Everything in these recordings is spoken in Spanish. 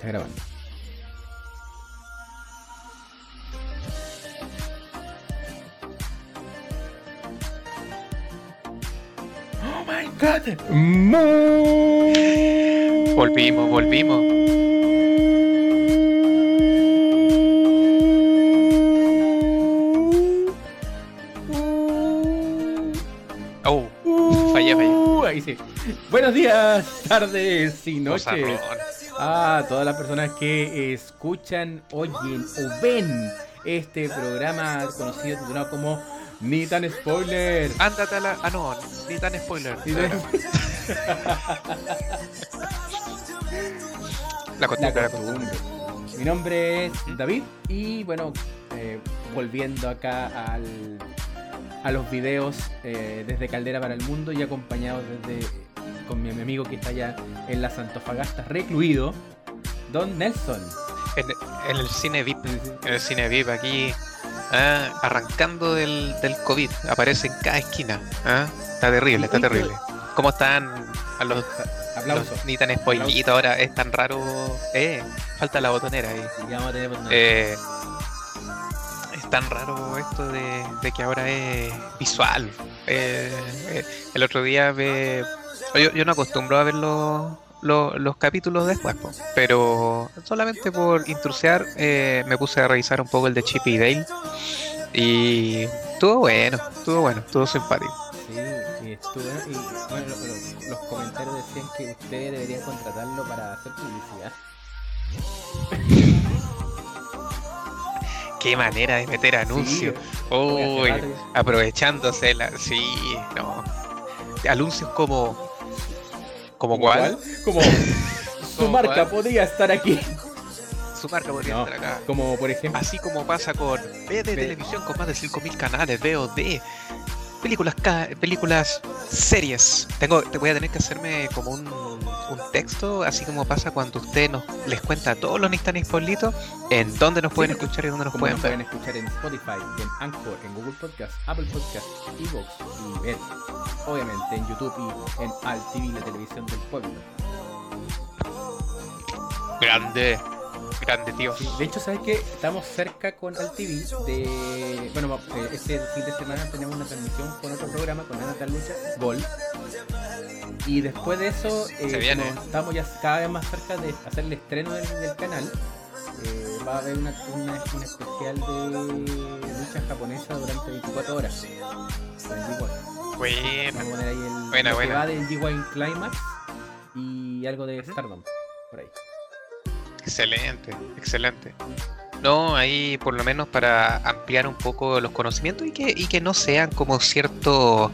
está grabando. Oh my god. Volvimos, volvimos. Oh, fallé, fallé. Uh, ahí sí. Buenos días, tardes y noches a todas las personas que escuchan, oyen o ven este programa conocido titulado como Ni tan spoiler. Ándate a la. Ah, no, ni tan spoiler. Ni tan- La costumbre, la costumbre. Mi nombre es David y bueno, eh, volviendo acá al, a los videos eh, desde Caldera para el Mundo y acompañado desde con mi amigo que está allá en las Antofagasta recluido, Don Nelson. En, en el cine VIP, en el cine VIP aquí, ah, arrancando del, del COVID, aparece en cada esquina. ah. Está terrible, está terrible. ¿Cómo están a los, Aplausos. los ni tan spoilitos ahora? Es tan raro. Eh, falta la botonera ahí. Ya vamos a tener una- Eh, es tan raro esto de, de que ahora es visual. Eh, eh, el otro día ve, yo, yo no acostumbro a ver los, los, los capítulos después, po, pero solamente por intrusear eh, me puse a revisar un poco el de Chip y Dale y estuvo bueno, estuvo bueno, estuvo simpático. Sí, y estuvo bueno, y bueno, lo- lo- los comentarios decían que ustedes deberían contratarlo para hacer publicidad. Qué manera de meter anuncios. porque Uy, aprovechándose la. Sí, no. Anuncios como. ¿Como ¿Como cuál? Como su ¿Como marca cuál? podría estar aquí. Su marca podría No, estar acá. como por ejemplo. Así como pasa con B de Ve- televisión con más de 5.000 canales, VOD, películas, ca- películas, series. Tengo, te voy a tener que hacerme como un, un texto, así como pasa cuando usted nos les cuenta a todos los Nistan Politos en dónde nos pueden escuchar y dónde nos pueden nos ver. pueden escuchar en Spotify, en Anchor, en Google Podcast, Apple Podcast, Evox y ver, obviamente en YouTube y en Alt TV, la televisión del pueblo. Grande, grande, tío. Sí, de hecho, ¿sabes qué? Estamos cerca con Alt TV de... Bueno, eh, este fin de semana tenemos una transmisión con otro programa, con Ana Lucha, Gol. Y después de eso, eh, como estamos ya cada vez más cerca de hacer el estreno del, del canal. eh, va a haber una, una- un especial de lucha japonesa durante 24 horas. con el G1. Buena. Vamos a poner ahí el Buena, que va del G1 Climax y algo de Stardom por ahí. Excelente, excelente. No, ahí por lo menos para ampliar un poco los conocimientos y que, y que no sean como ciertos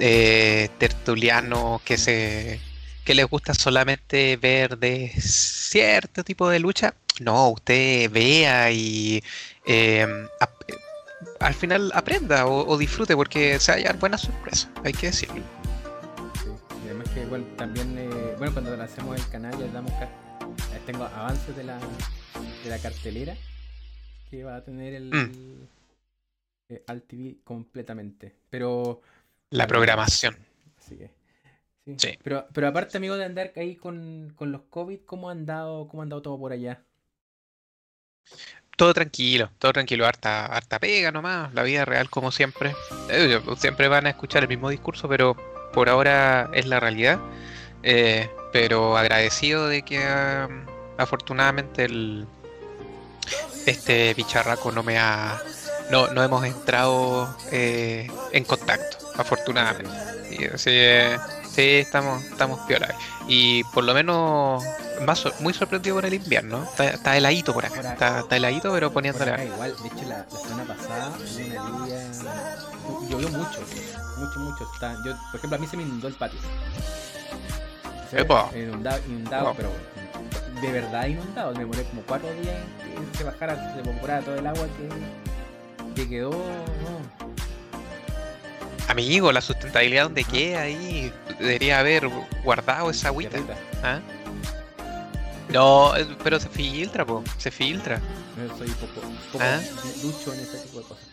eh, tertulianos que se que les gusta solamente ver de cierto tipo de lucha. No, usted vea y eh, eh, al final aprenda o, o disfrute porque se va a llevar buenas sorpresas, hay que decirlo. Sí, y además que igual también, eh, bueno, cuando lancemos el canal ya damos, eh, tengo avances de la, de la cartelera que va a tener el, Mm. eh, Alt TV completamente. Pero, La programación. así que, sí. Sí. Pero, pero aparte, amigo, de andar ahí con, con los COVID, ¿cómo ha andado, cómo ha andado todo por allá? Todo tranquilo, todo tranquilo, harta, harta pega nomás, la vida real como siempre. Eh, Siempre van a escuchar el mismo discurso, pero por ahora es la realidad. Eh, pero agradecido de que afortunadamente el, este bicharraco no me ha. No, no hemos entrado eh, en contacto, afortunadamente. Y así, eh, sí, estamos, estamos piola. Y por lo menos más muy sorprendido con el invierno. Está, está heladito por acá. Por acá. Está, está heladito, pero Por poniéndole. acá igual, de hecho la, la semana pasada hubo una lluvia, llovió mucho, mucho, mucho. Está, yo, por ejemplo, a mí se me inundó el patio. O sea, Epa. Inundado, inundado Wow. pero de verdad inundado. Me demoré como cuatro días en que se bajara, se evaporara todo el agua que, que quedó. No. Amigo, la sustentabilidad donde queda ahí. Debería haber guardado esa agüita. ¿ah? No, eh, pero se filtra, po. Se filtra. No soy poco, poco ¿Ah? ducho en ese tipo de cosas.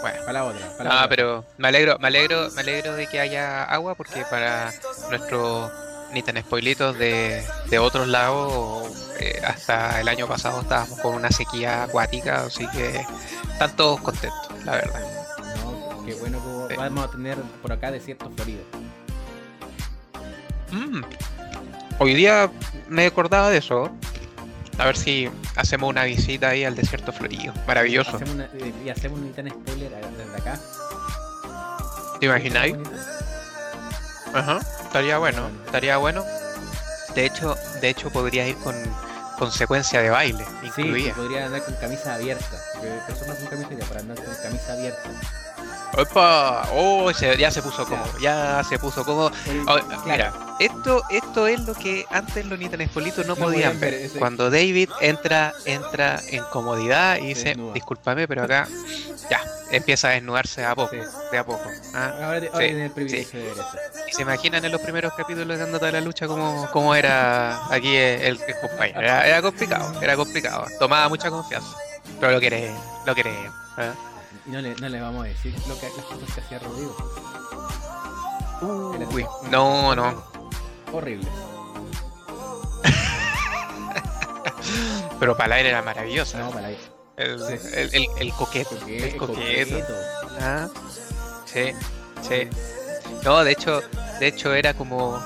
Bueno. Para la otra. Para la Ah, otra. pero me alegro, me alegro, me alegro de que haya agua porque para nuestros ni tan spoilitos de, de otros lados. eh, hasta el año pasado estábamos con una sequía acuática, así que están todos contentos, la verdad. Qué bueno que Sí. vamos a tener por acá desierto florido. Mm. Hoy día me acordaba de eso. A ver si hacemos una visita ahí al desierto florido. Maravilloso. Hacemos una, eh, y hacemos un tan spoiler desde acá. ¿Te imagináis? Ajá. Estaría bueno, estaría bueno. De hecho, de hecho podría ir con consecuencia de baile, Sí, incluida. podría andar con camisa abierta. Personas con camisa ya para andar con camisa abierta. ¡Opa! Oh, se- ya se puso cómodo, ya se puso cómodo. Oh, Mira, esto, esto es lo que antes los Nitan Espolitos no, No podían ver. Cuando David entra, entra en comodidad y dice, discúlpame, pero acá ya, empieza a desnudarse a poco, Sí. de a poco. ¿ah? Ahora, te- ahora Sí, tienen el privilegio de ver eso. Y se imaginan en los primeros capítulos de Andata de la Lucha cómo, cómo era aquí el, el compañero. Era, era complicado, era complicado. Tomaba mucha confianza. Pero lo quiere, lo quiere. ¿ah? Y no le, no le vamos a decir lo que, las cosas que hacía Rodrigo. Uy, no, no. Horribles. Pero para el aire era maravillosa. No, para El, Sí. el, el, el coqueto. coqueto, El coqueto. coqueto. Ah, sí, sí. No, de hecho, de hecho era como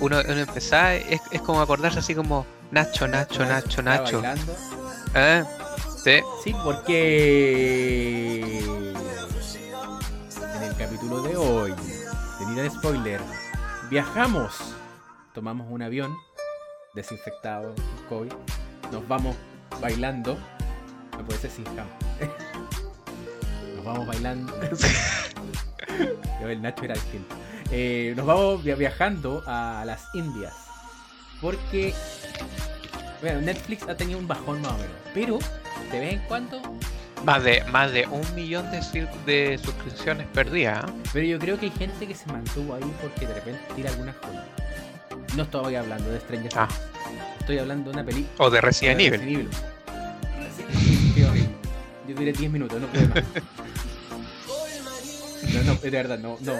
uno, uno empezaba, es, es como acordarse así como Nacho, Nacho, Nacho, Nacho. bailando. ¿Eh? Sí. Sí, porque en el capítulo de hoy, de de spoiler, viajamos, tomamos un avión desinfectado, COVID, nos vamos bailando, no puede ser sin jam. Nos vamos bailando. Yo, el Nacho era distinto. Eh, nos vamos via- viajando a las Indias. Porque bueno, Netflix ha tenido un bajón más o menos. Pero de vez en cuando. Más de, más de un millón de, de suscripciones perdidas. ¿eh? Pero yo creo que hay gente que se mantuvo ahí porque de repente tira algunas cosas. No estoy hablando de Stranger Ah. Things. Estoy hablando de una película. O de Resident Evil. Qué horrible. Yo duré 10 minutos, no puedo más. No, no, de verdad, no, no,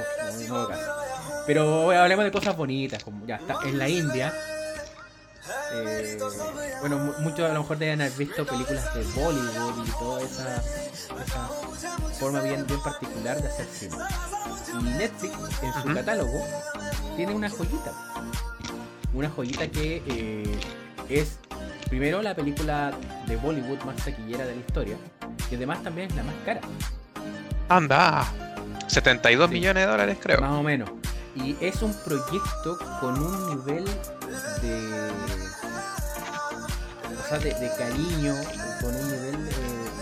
no, no. Pero hablemos de cosas bonitas, como ya está en la India. Eh, bueno, mu- muchos a lo mejor deben haber visto películas de Bollywood y toda esa, esa forma bien, bien particular de hacer cine. Y Netflix en su catálogo tiene una joyita. Una joyita que eh, es primero la película de Bollywood más taquillera de la historia. Y además también es la más cara, Anda. 72 Sí. millones de dólares, creo. más o menos. Y es un proyecto con un nivel de. Sea, de, de cariño, con un nivel de.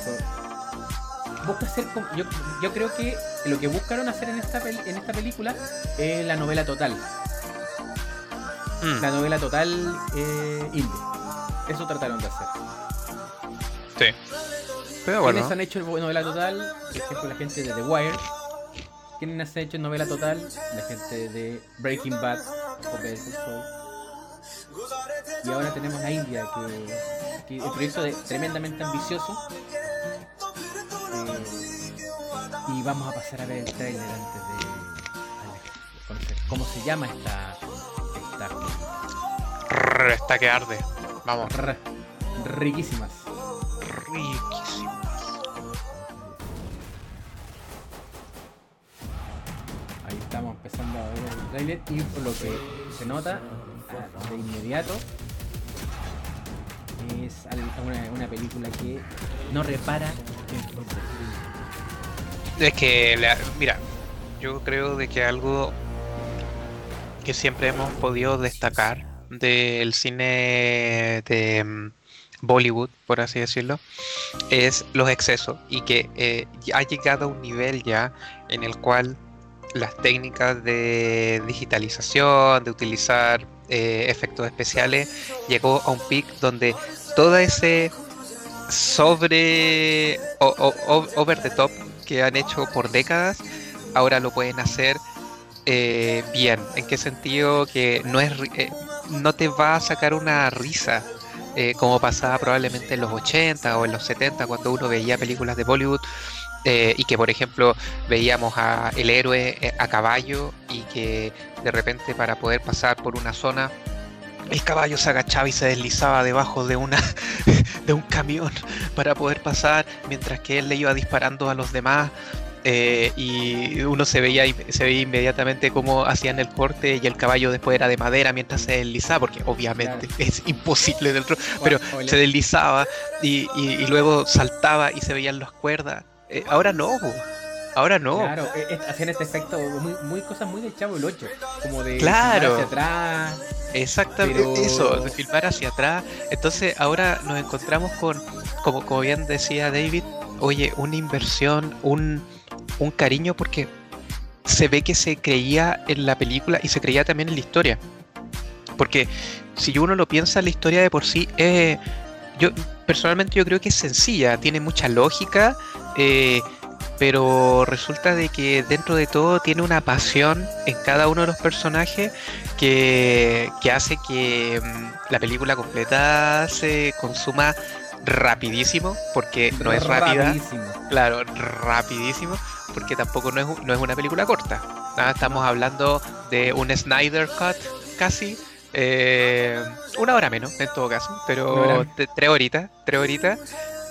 con- busca hacer. como- Yo, yo creo que lo que buscaron hacer en esta, peli- en esta película es la novela total. Mm, La novela total eh, indie. Eso trataron de hacer. sí. Pero bueno. ¿Quiénes han hecho novela total? Por ejemplo, la gente de The Wire. ¿Quiénes han hecho novela total? La gente de Breaking Bad o Saul. Y ahora tenemos la India, que, que el proyecto es tremendamente ambicioso. Eh, y vamos a pasar a ver el trailer antes de, conocer cómo se llama esta, esta está que arde. Vamos. R- riquísimas. Riquísimo. Ahí estamos empezando a ver el trailer y por lo que se nota de inmediato es una, película que no repara. Es que, mira, yo creo de que algo que siempre hemos podido destacar del cine de mm, Bollywood, por así decirlo, es los excesos y que eh, ha llegado a un nivel ya en el cual las técnicas de digitalización, de utilizar eh, efectos especiales, llegó a un pic donde todo ese sobre o, over the top que han hecho por décadas, ahora lo pueden hacer eh, bien. ¿En qué sentido? Que no es eh, no te va a sacar una risa como pasaba probablemente en los 80 o en los 70 cuando uno veía películas de Bollywood eh, y que por ejemplo veíamos a el héroe eh, a caballo y que de repente para poder pasar por una zona el caballo se agachaba y se deslizaba debajo de una de un camión para poder pasar mientras que él le iba disparando a los demás eh, y uno se veía se veía inmediatamente cómo hacían el corte y el caballo después era de madera mientras se deslizaba porque obviamente es imposible del pero se deslizaba y, y, luego saltaba y se veían las cuerdas eh, ahora no ahora no claro eh, hacían este efecto muy, muy cosas muy de chavo el 8 como de claro hacia atrás Exactamente eso, de filmar hacia atrás. Entonces ahora nos encontramos con, como, como bien decía David, oye, una inversión, un, un cariño porque se ve que se creía en la película y se creía también en la historia. Porque si uno lo piensa, la historia de por sí, eh, yo personalmente yo creo que es sencilla, tiene mucha lógica, eh, pero resulta de que dentro de todo tiene una pasión en cada uno de los personajes que, que hace que mm, la película completa se consuma rapidísimo, porque no es rápida. Claro, rapidísimo, porque tampoco no es, no es una película corta. Estamos hablando de un Snyder Cut casi. Eh, una hora menos, en todo caso, pero tres horitas, tres horitas,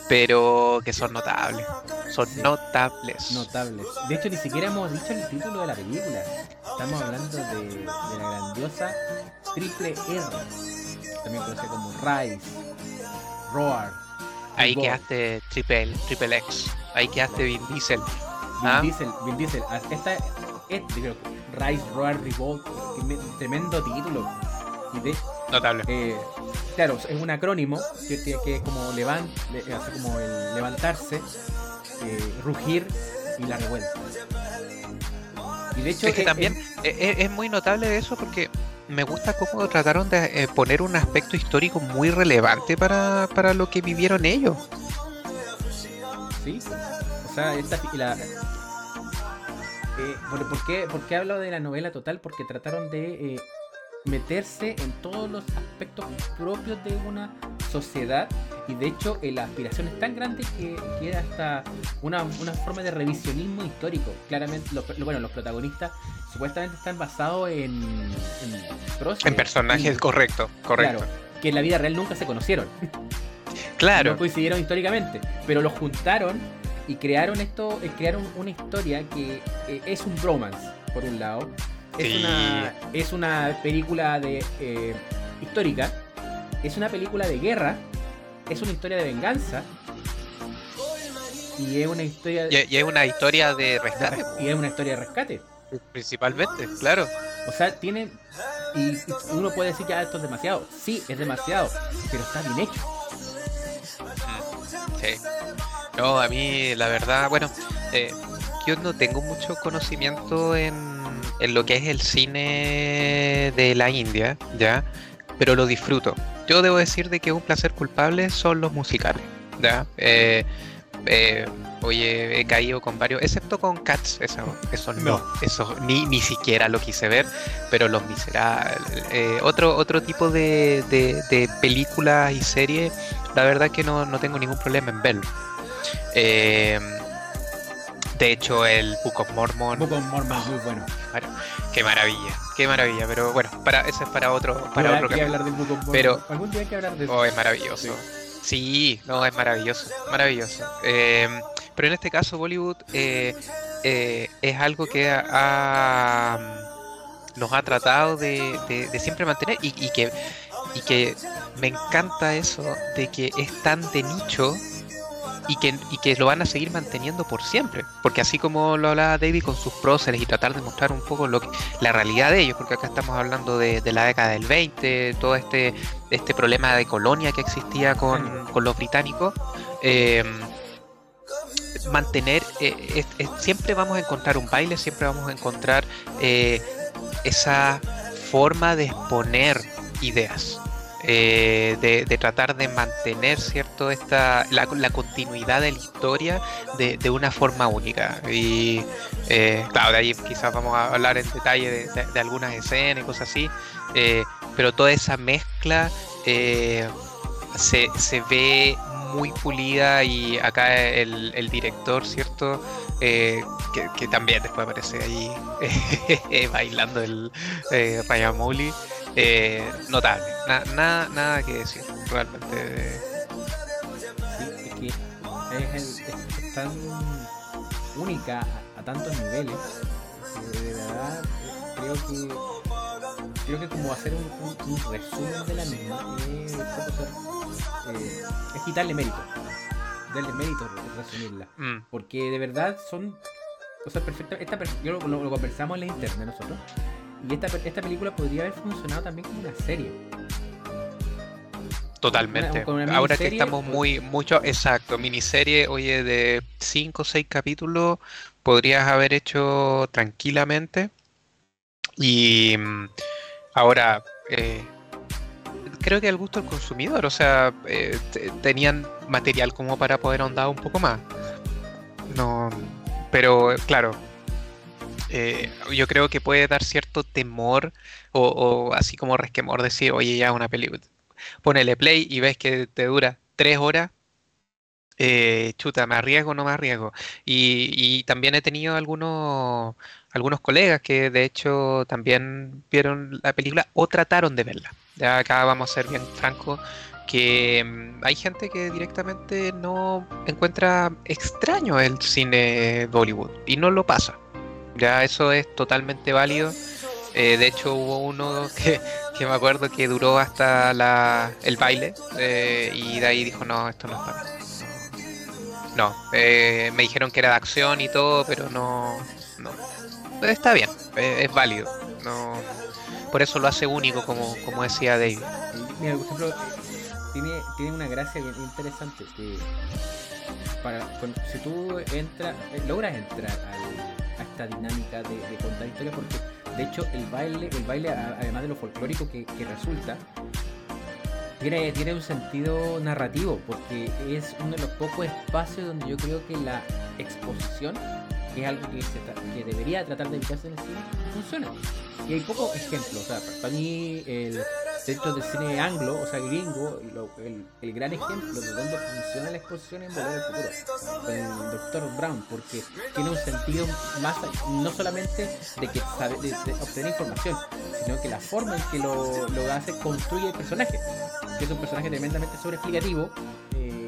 pero que son notables. Son notables. Notables. De hecho, ni siquiera hemos dicho el título de la película. Estamos hablando de, de la grandiosa Triple R, también conocida como Rise, Roar. Ahí quedaste Triple, Triple X. Ahí quedaste Vin Diesel. Vin ¿Ah? Diesel, Vin Diesel. Ah, esta, este, Rise, Roar, Revolt. Tremendo título. Notable. Eh, claro, es un acrónimo que, que es como, levant, como el levantarse, eh, rugir y la revuelta. Y de hecho, es que también es, muy notable eso porque me gusta cómo trataron de eh, poner un aspecto histórico muy relevante para, para lo que vivieron ellos. Sí, o sea, esta, la, eh, ¿por, qué, ¿por, qué, hablo de la novela total? Porque trataron de eh, meterse en todos los aspectos propios de una sociedad y de hecho la aspiración es tan grande que queda hasta una, una forma de revisionismo histórico. Claramente, bueno, los protagonistas supuestamente están basados en, en, en personajes, correcto, correcto. que en la vida real nunca se conocieron. Claro. No coincidieron históricamente, pero los juntaron y crearon esto, eh, crearon una historia que eh, es un bromance, por un lado, es, una, es una película de eh, histórica, es una película de guerra, es una historia de venganza. Y es una historia y, es una historia de rescate. Y es una historia de rescate. Principalmente claro. O sea tiene y uno puede decir que esto es demasiado sí es demasiado pero está bien hecho. Sí. No a mí la verdad bueno eh, yo no tengo mucho conocimiento en en lo que es el cine de la India, ¿ya? Pero lo disfruto. Yo debo decir de que un placer culpable son los musicales, ¿ya? Eh, eh, oye, he caído con varios, excepto con Cats, eso, eso no, eso ni, ni siquiera lo quise ver, pero Los Miserables, eh, otro, otro tipo de, de, películas y series, la verdad que no, no tengo ningún problema en verlo. Eh, de hecho, el Book of Mormon. Book of Mormon muy bueno. qué maravilla, qué maravilla. Pero bueno, para ese es para otro, para otro que hablar del Book of Mormon. Pero algún día hay que hablar de eso. Oh, es maravilloso. Sí. no, es maravilloso, maravilloso. Eh, pero en este caso, Bollywood eh, eh, es algo que ha, nos ha tratado de, siempre mantener y, y, que, y que me encanta eso de que es tan de nicho y que, y que lo van a seguir manteniendo por siempre. Porque así como lo hablaba David con sus próceres y tratar de mostrar un poco lo que, la realidad de ellos, porque acá estamos hablando de, la década del 20, todo este, este problema de colonia que existía con, con los británicos. Eh, mantener, eh, siempre vamos a encontrar un baile, siempre vamos a encontrar eh, esa forma de exponer ideas. Eh, de, tratar de mantener cierto esta la, continuidad de la historia de, una forma única. Y eh, claro de ahí quizás vamos a hablar en detalle de, algunas escenas y cosas así eh, pero toda esa mezcla se, se, ve muy pulida y acá el, el director, ¿cierto? Eh, que, también después aparece ahí eh, bailando el eh, eh, notable, nada, nada que decir, realmente. Sí, es que es, tan única a, tantos niveles que de verdad creo que creo que como hacer un, resumen de la misma es quitarle mérito darle mérito resumirla. Mm. Porque de verdad son. O sea, perfecta. Esta, yo lo, conversamos en la internet nosotros. Y esta, esta película podría haber funcionado también como una serie. Totalmente. Ahora que estamos muy, mucho, exacto, miniserie, oye, de 5 o 6 capítulos, podrías haber hecho tranquilamente. Y mm, ahora, eh, creo que al gusto del consumidor, o sea, eh, tenían material como para poder ahondar un poco más. No, pero claro, eh, yo creo que puede dar cierto temor o, así como resquemor decir, oye, ya una película, ponele play y ves que te dura tres horas. Eh, chuta, me arriesgo o no me arriesgo. Y, también he tenido algunos, algunos colegas que de hecho también vieron la película o trataron de verla. Ya acá vamos a ser bien francos que mm, hay gente que directamente no encuentra extraño el cine Bollywood y no lo pasa. Ya eso es totalmente válido. Eh, de hecho hubo uno que, me acuerdo que duró hasta la, el baile eh, y de ahí dijo no, esto no es para. No, eh, me dijeron que era de acción y todo, pero no, no. Está bien, es válido. No, por eso lo hace único, como, como decía David. Mira, por ejemplo, tiene, tiene una gracia bien interesante. Que para, si tú entras, eh, logras entrar a esta dinámica de, contar historias, porque de hecho el baile, el baile además de lo folclórico que, resulta, tiene, tiene un sentido narrativo, porque es uno de los pocos espacios donde yo creo que la exposición que es algo que, que debería tratar de evitarse en el cine, funciona. Y hay pocos ejemplos. O sea, para mí, el, dentro del cine anglo, o sea, gringo, el, el, gran ejemplo de dónde funciona la exposición es Volver al Futuro, con el Dr. Brown, porque tiene un sentido más, no solamente de que sabe, de, obtener información, sino que la forma en que lo, lo hace construye el personaje, que es un personaje tremendamente sobreexplicativo, eh,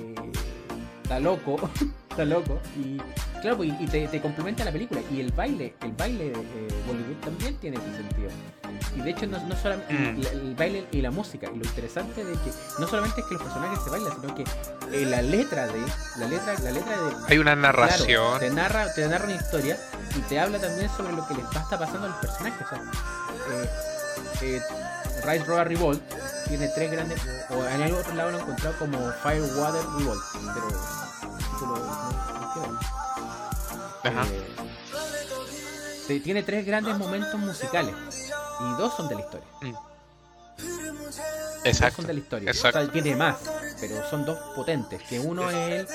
está loco, está loco, y Claro, pues, y te, complementa la película. Y el baile, el baile de eh, Bollywood también tiene ese sentido. Y de hecho, no, no solamente mm. el, baile y la música. Y lo interesante de que no solamente es que los personajes se bailan, sino que eh, la letra de. La letra, la letra de. Hay una narración. te narra, te narra una historia y te habla también sobre lo que les está pasando a los personajes. O sea, eh, Rise Roar Revolt tiene tres grandes. O en el otro lado lo he encontrado como Fire Water Revolt. Pero. no, eh, tiene tres grandes momentos musicales y dos son de la historia. Mm. Exacto. Dos son de la historia. tiene más, pero son dos potentes. Que uno es el,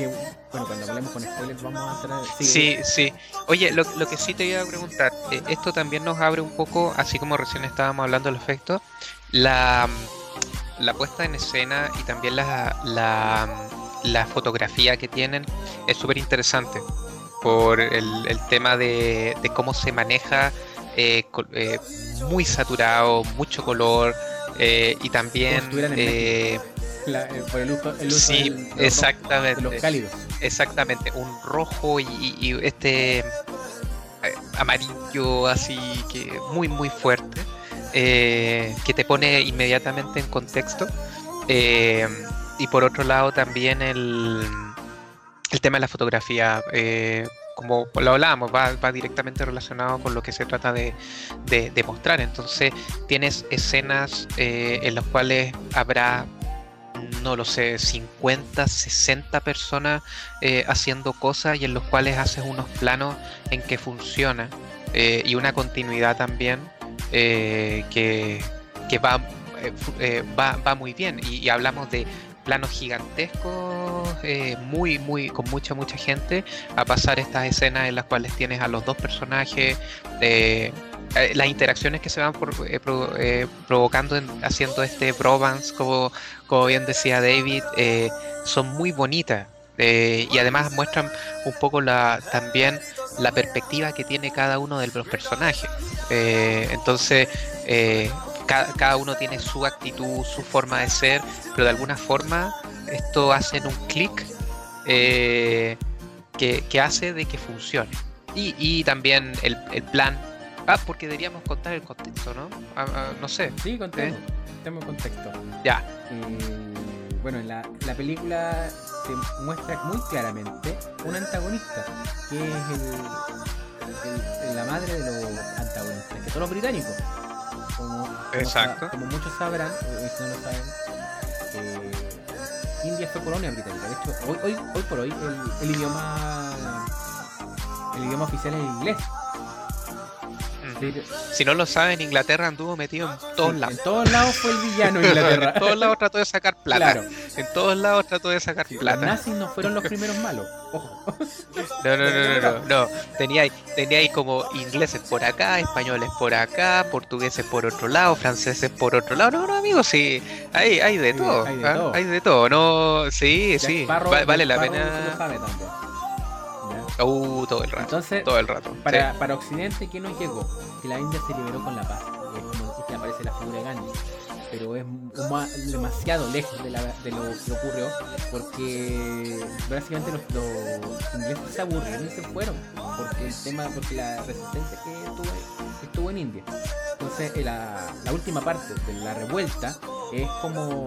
que, bueno, cuando hablemos con spoilers vamos a entrar. Sí, sí. Oye, lo, que sí te iba a preguntar, eh, esto también nos abre un poco, así como recién estábamos hablando del efecto, la, la puesta en escena y también la, la la fotografía que tienen es súper interesante por el, tema de, cómo se maneja eh, eh, muy saturado, mucho color y también... por el uso, sí, exactamente. los cálidos. Exactamente, un rojo y, este amarillo así que muy muy fuerte que te pone inmediatamente en contexto y por otro lado también el, el tema de la fotografía, eh, como lo hablábamos, va, va, directamente relacionado con lo que se trata de, de, mostrar. Entonces tienes escenas eh, en las cuales habrá, no lo sé, 50, 60 personas eh, haciendo cosas y en los cuales haces unos planos en que funciona y una continuidad también que, que va, va, va, muy bien. y hablamos de planos gigantescos, eh, muy, muy, con mucha, mucha gente, a pasar estas escenas en las cuales tienes a los dos personajes, eh, eh, las interacciones que se van por- eh, pro- eh, provocando en- haciendo este bromance, como, como bien decía David, eh, son muy bonitas. eh, y además muestran un poco la también la perspectiva que tiene cada uno de los personajes. Eh, entonces, ca- cada uno tiene su actitud, su forma de ser, pero de alguna forma esto hace un clic que, que hace de que funcione. Y, también el plan. Ah, porque deberíamos contar el contexto, ¿no? Ah, ah, no sé. Sí, contemos, contemos contexto. Ya. Eh, bueno, en la, la película se muestra muy claramente un antagonista, que es el, el- la madre de los antagonistas, que son los británicos. Como, Exacto. como muchos sabrán, o si no lo saben, eh, India fue colonia británica. De hecho, hoy, hoy, hoy por hoy el, el idioma el idioma oficial es el inglés. Si no lo saben, Inglaterra anduvo metido en todos lados. En todos lados fue el villano Inglaterra. en todos lados trató de sacar plata. Claro. En todos lados trató de sacar Los plata. nazis no fueron los primeros malos. Ojo. No, no, no, no, no, no. Tenía, ahí- tenía ahí como ingleses por acá, españoles por acá, portugueses por otro lado, franceses por otro lado. No, no, amigos, sí, hay, hay de Hay de- todo. hay de ¿ah? todo. Hay de todo, no, sí, Jack sí. Sparrow- va- vale la pena. Uh, todo el rato. Entonces, Todo el rato. para, para Occidente, ¿qué nos llegó? Que la India se liberó con la paz. Y es como es que aparece la figura de Gandhi. Pero es ma- demasiado lejos de, la- de lo que ocurrió. Porque básicamente los, los ingleses se aburrieron y se fueron. Porque el tema, porque la resistencia que estuvo, estuvo en India. Entonces, eh, la, la última parte de la revuelta es como.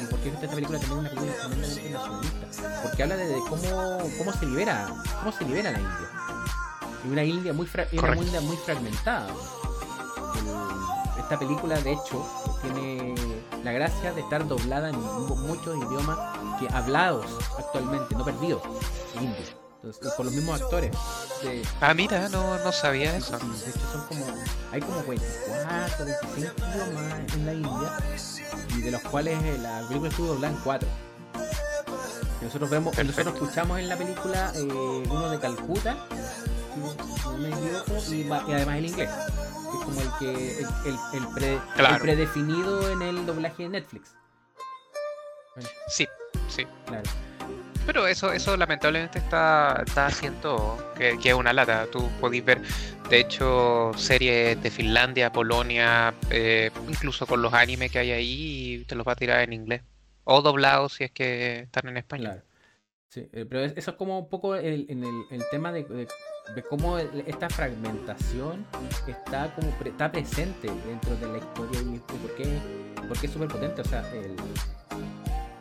Y porque esta película también es una película tremendamente nacionalista. Porque habla de, de cómo, cómo se libera, cómo se libera la India. Y una India muy, fra- una Correcto. India muy fragmentada. El- esta película, de hecho, tiene la gracia de estar doblada en mu- muchos idiomas que hablados actualmente, no perdidos, en India. Entonces, por los mismos actores. De, Ah, mira, no, no sabía eso. De hecho son como, hay como 24, 25 idiomas en la India y de los cuales eh, la película estuvo doblada en 4. Nosotros vemos, Perfecto. nosotros escuchamos en la película eh, uno de Calcuta, no me equivoco, y, además el inglés, que es como el que el, el, el pre- Claro. el predefinido en el doblaje de Netflix. Sí, sí. Claro. Pero eso, eso lamentablemente está, está haciendo que, que es una lata. Tú podéis ver, de hecho, series de Finlandia, Polonia, eh, incluso con los animes que hay ahí, y te los va a tirar en inglés. O doblados si es que están en español. Claro. Sí, eh, pero es- eso es como un poco el, en el, el tema de, de- de cómo esta fragmentación está como está presente dentro de la historia y, y por qué, por qué es súper potente. O sea,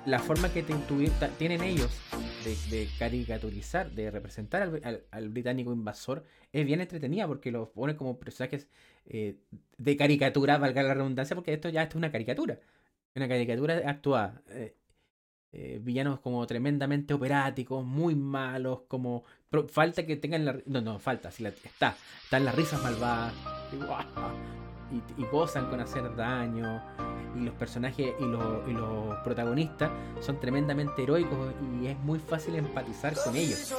la forma que te tienen ellos de, caricaturizar, de representar al, británico invasor, es bien entretenida porque los pone como personajes eh, de caricatura, valga la redundancia, porque esto ya esto es una caricatura. Una caricatura actuada. eh, eh, villanos como tremendamente operáticos, muy malos, como falta que tengan la no no falta, si la, está, están las risas malvadas y, y gozan con hacer daño y los personajes y los, y los protagonistas son tremendamente heroicos y es muy fácil empatizar con ellos.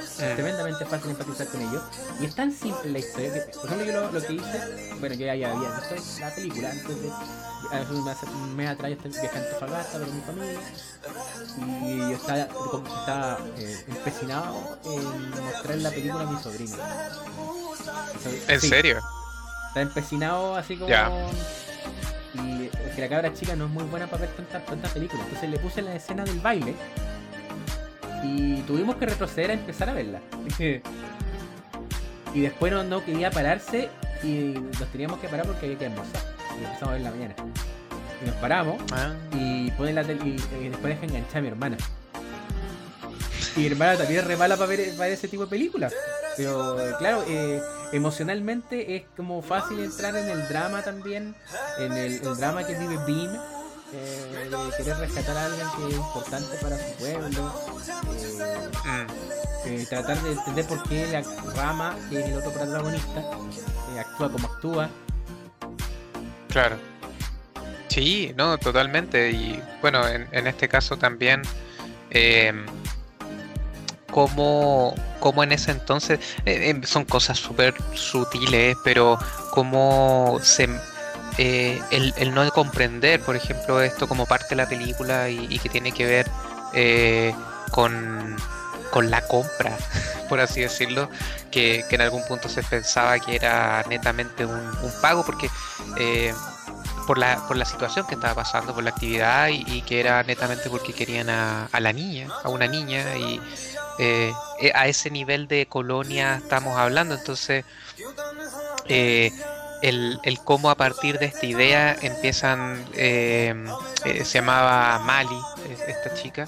Mm. tremendamente fácil empatizar con ellos. Y es tan simple la historia que, por ejemplo, yo lo, lo que hice, bueno, yo ya, ya había visto la película antes de. Hace un mes, un mes atrás yo estaba viajando a Antofagasta con mi familia. Y yo estaba, como- estaba eh, empecinado en mostrar la película a mi sobrino. ¿En sí, serio? Está empecinado así como. Ya. Y es que la cabra chica no es muy buena para ver tantas tantas películas. Entonces le puse la escena del baile. Y tuvimos que retroceder a empezar a verla. y después no, no quería pararse. Y nos teníamos que parar porque había que almorzar. Y empezamos a ver en la mañana. Y nos paramos. Ah, Y pone la tele. Y, y después deja enganchar a mi hermana. Y mi hermana también es re mala para ver, para ese tipo de películas. Pero claro, eh, emocionalmente es como fácil entrar en el drama también. En el, el drama que vive Beam. Eh, de querer rescatar a alguien que es importante para su pueblo. eh, eh, tratar de entender por qué la rama, que es el otro protagonista, eh, actúa como actúa. claro. Sí, no, totalmente. Y bueno, en, este caso también, eh, como, como en ese entonces, eh, son cosas súper sutiles, pero como se, eh, el, no comprender, por ejemplo, esto como parte de la película y, que tiene que ver eh, con, con, la compra, por así decirlo, que, en algún punto se pensaba que era netamente un, pago, porque eh, por la, por la situación que estaba pasando, por la actividad y, que era netamente porque querían a, a, la niña, a una niña y eh, a ese nivel de colonia estamos hablando, entonces el, el, cómo a partir de esta idea empiezan, eh, se llamaba Mali, esta chica,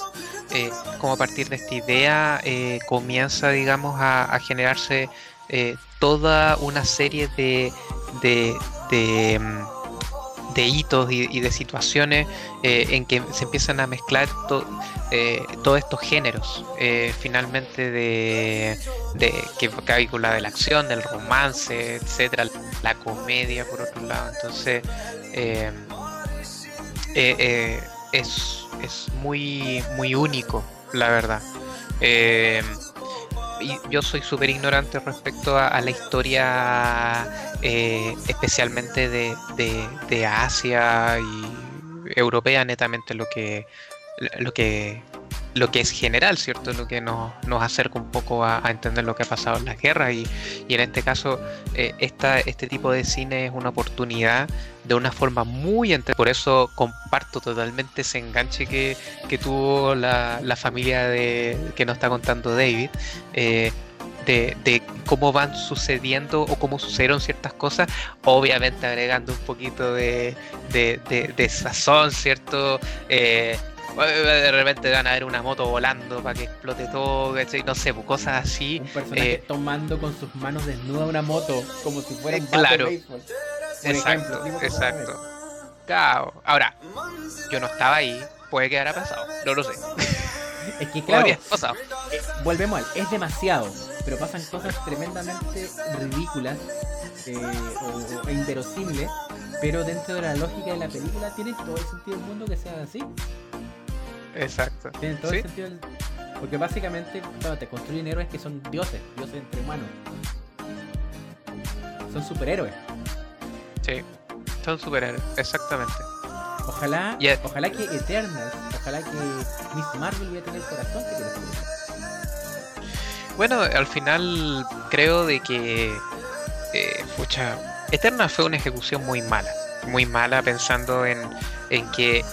como a partir de esta idea comienza, digamos, a, a generarse toda una serie de, de, de de hitos y, de situaciones eh, en que se empiezan a mezclar to, eh, todos estos géneros eh, finalmente de, de que cabícula de la acción, del romance, etcétera, la comedia por otro lado. Entonces es, es muy muy único, la verdad yo soy súper ignorante respecto a, la historia, eh, especialmente de, de, de, Asia y europea, netamente lo que, lo que, lo que es general, ¿cierto? Lo que nos, nos acerca un poco a, entender lo que ha pasado en las guerras y, en este caso eh, este tipo de cine es una oportunidad de una forma muy entre por eso comparto totalmente ese enganche que, tuvo la, familia de que nos está contando David eh, de, cómo van sucediendo o cómo sucedieron ciertas cosas, obviamente agregando un poquito de, de, de sazón, ¿cierto? Eh, de repente van a ver una moto volando para que explote todo, no sé, pues, cosas así. Un personaje eh, tomando con sus manos desnuda una moto, como si fuera un claro. de. Exacto, ejemplo, exacto. Claro. Ahora, yo no estaba ahí, puede que haya pasado, no lo sé. Es que claro, pasado. Eh, volvemos al, es demasiado, pero pasan cosas tremendamente ridículas eh, o, e inverosímiles, pero dentro de la lógica de la película tiene todo el sentido del mundo que sea así. Exacto. Todo ¿Sí? el sentido del... Porque básicamente bueno, te construyen héroes que son dioses, dioses entre humanos. Son superhéroes. Sí, son superhéroes, exactamente. Ojalá, yeah. ojalá que Eternals, ojalá que Miss Marvel voy a tener el corazón que tiene Bueno, al final creo de que eh, pucha, Eternals fue una ejecución muy mala, muy mala pensando en, en que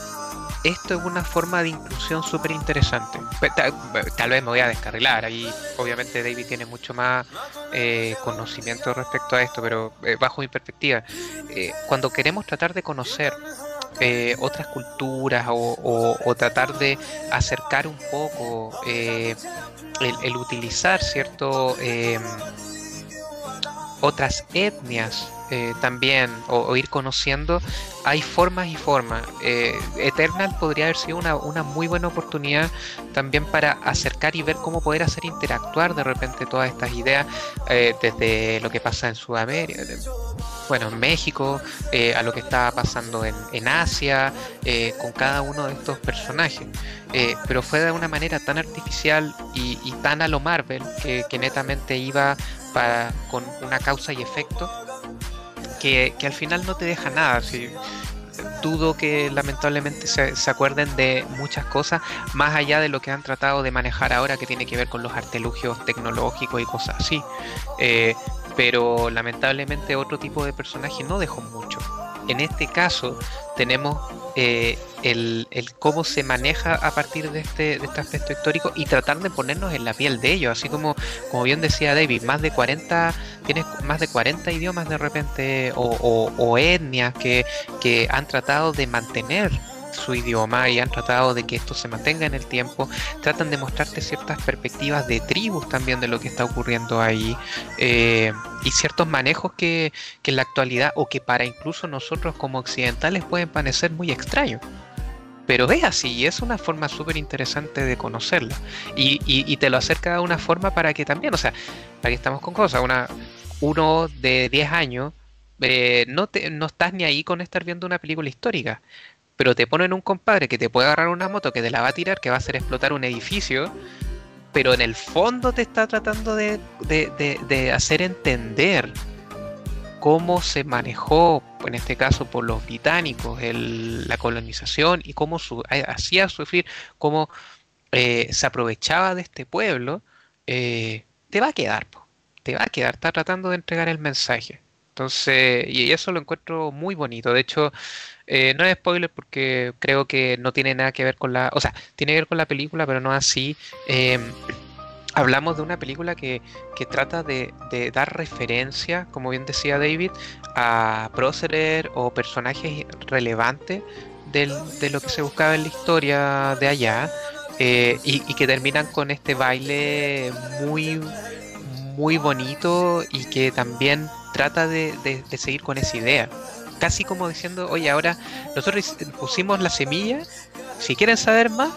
esto es una forma de inclusión súper interesante. Tal, vez me voy a descarrilar, ahí obviamente David tiene mucho más eh, conocimiento respecto a esto, pero eh, bajo mi perspectiva, eh, cuando queremos tratar de conocer eh, otras culturas o, tratar de acercar un poco el, el, utilizar cierto otras etnias eh, también o, ir conociendo, hay formas y formas. Eh, Eternal podría haber sido una, una, muy buena oportunidad también para acercar y ver cómo poder hacer interactuar de repente todas estas ideas eh, desde lo que pasa en Sudamérica, bueno, en México, a lo que estaba pasando en, en Asia, con cada uno de estos personajes. pero fue de una manera tan artificial y, y tan a lo Marvel que, que netamente iba para, con una causa y efecto que, que, al final no te deja nada. Dudo que lamentablemente se, se, acuerden de muchas cosas más allá de lo que han tratado de manejar ahora que tiene que ver con los artelugios tecnológicos y cosas así. Eh, pero lamentablemente otro tipo de personaje no dejó mucho. En este caso tenemos eh, el, cómo se maneja a partir de este, de este aspecto histórico y tratar de ponernos en la piel de ellos, así como, como bien decía David, más de 40, tienes más de 40 idiomas de repente o, etnias que han tratado de mantener su idioma y han tratado de que esto se mantenga en el tiempo, tratan de mostrarte ciertas perspectivas de tribus también de lo que está ocurriendo ahí eh, y ciertos manejos que, que, en la actualidad o que para incluso nosotros como occidentales pueden parecer muy extraños. Pero es así y es una forma súper interesante de conocerla. Y, y, te lo acerca de una forma para que también, o sea, aquí estamos con cosas, una, uno de 10 años eh, no, te, no estás ni ahí con estar viendo una película histórica, pero te ponen un compadre que te puede agarrar una moto que te la va a tirar, que va a hacer explotar un edificio, pero en el fondo te está tratando de, de hacer entender cómo se manejó, en este caso por los británicos, la colonización y cómo hacía sufrir, cómo eh, se aprovechaba de este pueblo, eh, te va a quedar, te va a quedar, está tratando de entregar el mensaje. Entonces, y eso lo encuentro muy bonito. De hecho, eh, no es spoiler porque creo que no tiene nada que ver con la, o sea, tiene que ver con la película, pero no así hablamos de una película que, trata de, dar referencia, como bien decía David, a próceres o personajes relevantes de lo que se buscaba en la historia de allá eh, y, que terminan con este baile muy, muy bonito y que también trata de, de seguir con esa idea. Casi como diciendo, oye, ahora nosotros pusimos la semilla, si quieren saber más,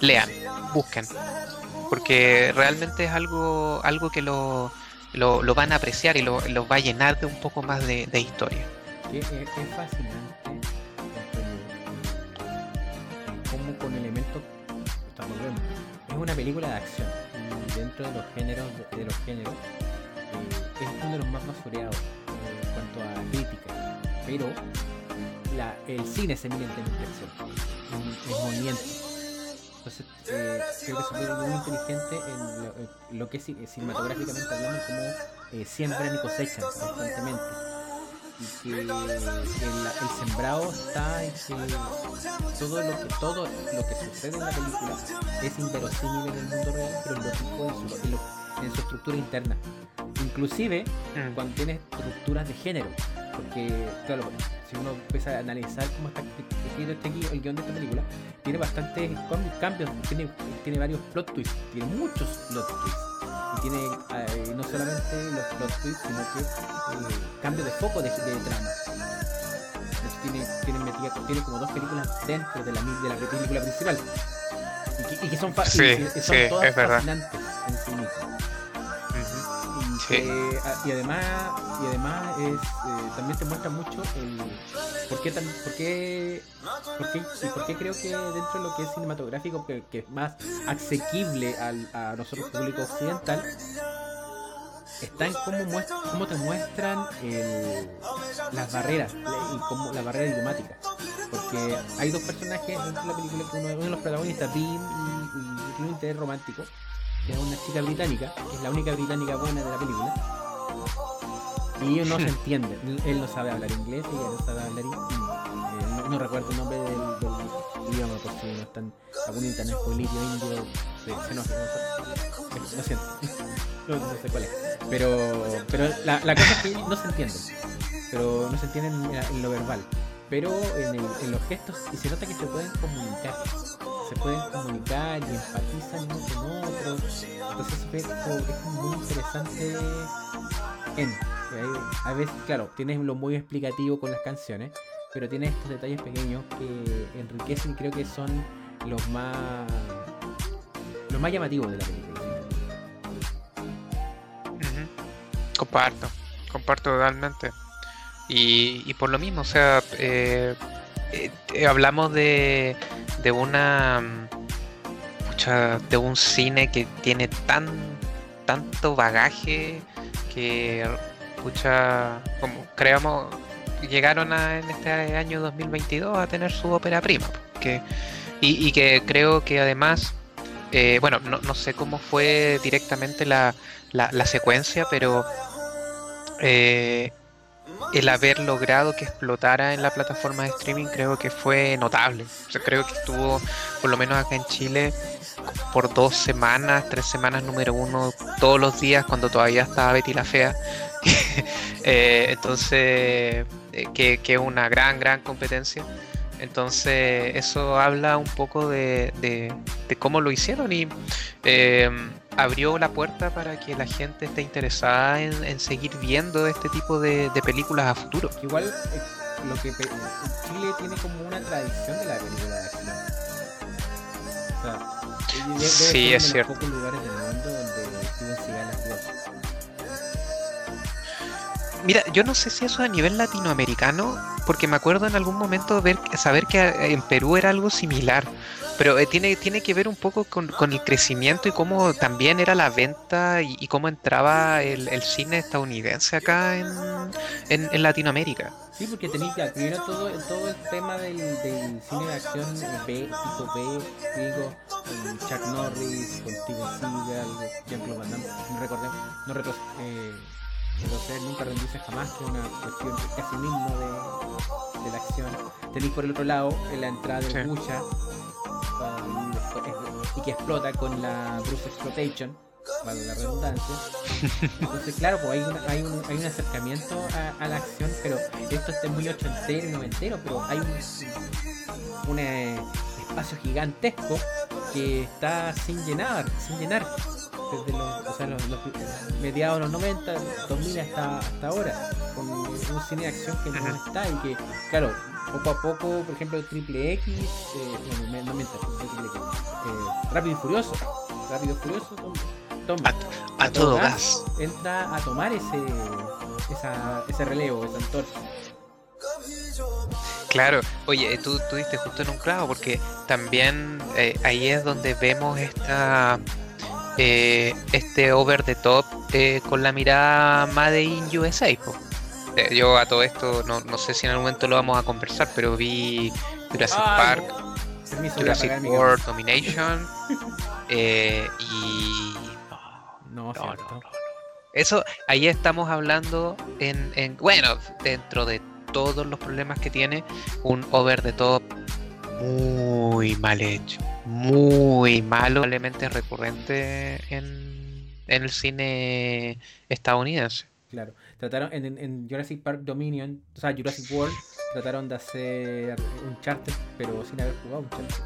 lean, busquen porque realmente es algo, algo que lo, lo, van a apreciar y lo, va a llenar de un poco más de, historia. Es, fascinante como con elementos es una película de acción dentro de los géneros de, los géneros eh, es uno de los más basureados eh, en cuanto a crítica pero el cine términos de acción en movimiento entonces, eh, creo que se muy inteligente en lo, que es eh, cinematográficamente hablando, como eh, siembran y cosechan constantemente. Y que el, sembrado está en que todo lo que, todo lo que sucede en la película es inverosímil en el mundo real, pero lógico en su, en su estructura interna. Inclusive mm. cuando tiene estructuras de género. Porque, claro, si uno empieza a analizar cómo está escrito este guion, el guion de esta película, tiene bastantes cambios, tiene, tiene varios plot twists, tiene muchos plot twists. Y tiene eh, no solamente los plot twists, sino que eh, cambios de foco de, de trama. Tiene, tiene, metida, tiene como dos películas dentro de la, de la película principal. Y que, son, sí, son todas fascinantes en sí mismas. Eh, y además, y además es, eh, también te muestra mucho el por qué, tan, por qué, por qué, y por qué creo que dentro de lo que es cinematográfico, que, es más asequible al, a nosotros público occidental, está en cómo, muestra, cómo te muestran el, las barreras y cómo, la barrera idiomática. Porque hay dos personajes dentro de la película uno, de los protagonistas, Bim y, y, tiene un interés romántico que es una chica británica, que es la única británica buena de la película. Y no se entiende, él no sabe hablar inglés y ella no sabe hablar inglés. Eh, no, recuerdo el nombre del, idioma por si no están algún internet político indio de xenófobo. No, no siento, no, sé cuál es. Pero, pero la, la cosa es que no se entiende pero no se entienden en, lo verbal. Pero en, el, en los gestos y se nota que se pueden comunicar se pueden comunicar y empatizan uno con otros. Entonces es, es muy interesante en. A veces, claro, tienes lo muy explicativo con las canciones, pero tiene estos detalles pequeños que enriquecen y creo que son los más los más llamativos de la película. Comparto, comparto totalmente. Y, y por lo mismo, o sea, eh, eh, hablamos de, de una de un cine que tiene tan tanto bagaje que pucha como creamos llegaron en este año 2022 a tener su ópera prima que, y, que creo que además eh, bueno no, no, sé cómo fue directamente la, la, secuencia pero eh, el haber logrado que explotara en la plataforma de streaming creo que fue notable. O sea, creo que estuvo, por lo menos acá en Chile, por dos semanas, tres semanas número uno, todos los días cuando todavía estaba Betty la Fea. Eh, entonces, eh, que es una gran, gran competencia. Entonces, eso habla un poco de, de, cómo lo hicieron y eh, abrió la puerta para que la gente esté interesada en, seguir viendo este tipo de, películas a futuro. Igual, eh, lo que Chile tiene como una tradición de la película de acción. O sea, sí, es cierto. pocos lugares del mundo donde Steven Seagal mira, yo no sé si eso a nivel latinoamericano, porque me acuerdo en algún momento ver, saber que en Perú era algo similar. Pero eh, tiene, tiene que ver un poco con, con, el crecimiento y cómo también era la venta y, y cómo entraba el, el, cine estadounidense acá en, en, en Latinoamérica. Sí, porque tenía que primero todo, todo el tema del, del cine de acción B, tipo B, digo, Chuck Norris, con Steven Seagal, Jean-Claude Van Damme, no recordemos, no recuerdo, eh, entonces nunca rendirse jamás, que es una cuestión casi mismo de, de la acción. Tenéis por el otro lado en la entrada de sí. Bucha, y que explota con la Bruce Exploitation, para la redundancia. Entonces, claro, pues hay, una, hay, un, hay un acercamiento a, a, la acción, pero esto está muy ochentero y noventero, pero hay un, un eh, espacio gigantesco que está sin llenar, sin llenar. Desde los, o sea, los, los mediados de los 90, 2000 hasta, hasta ahora, con un cine de acción que no está y que, claro, poco a poco, por ejemplo, Triple X, eh, bueno, no miento, Triple X, eh, Rápido y Furioso, Rápido y Furioso, toma, a, a, a, todo gas, gas, entra a tomar ese, esa, ese relevo, esa antorcha. Claro, oye, tú, tú diste justo en un clavo porque también eh, ahí es donde vemos esta eh, este over the top eh, con la mirada Made in USA. Po. Eh, yo a todo esto no, no, sé si en algún momento lo vamos a conversar, pero vi Jurassic Ay, Park, Jurassic World Domination eh, y no, no, no, Eso, ahí estamos hablando en, en, bueno, dentro de todos los problemas que tiene, un over the top muy mal hecho, muy malo, probablemente recurrente en, en el cine estadounidense. Claro, trataron en, en, Jurassic Park Dominion, o sea, Jurassic World, trataron de hacer un charter, pero sin haber jugado un charter.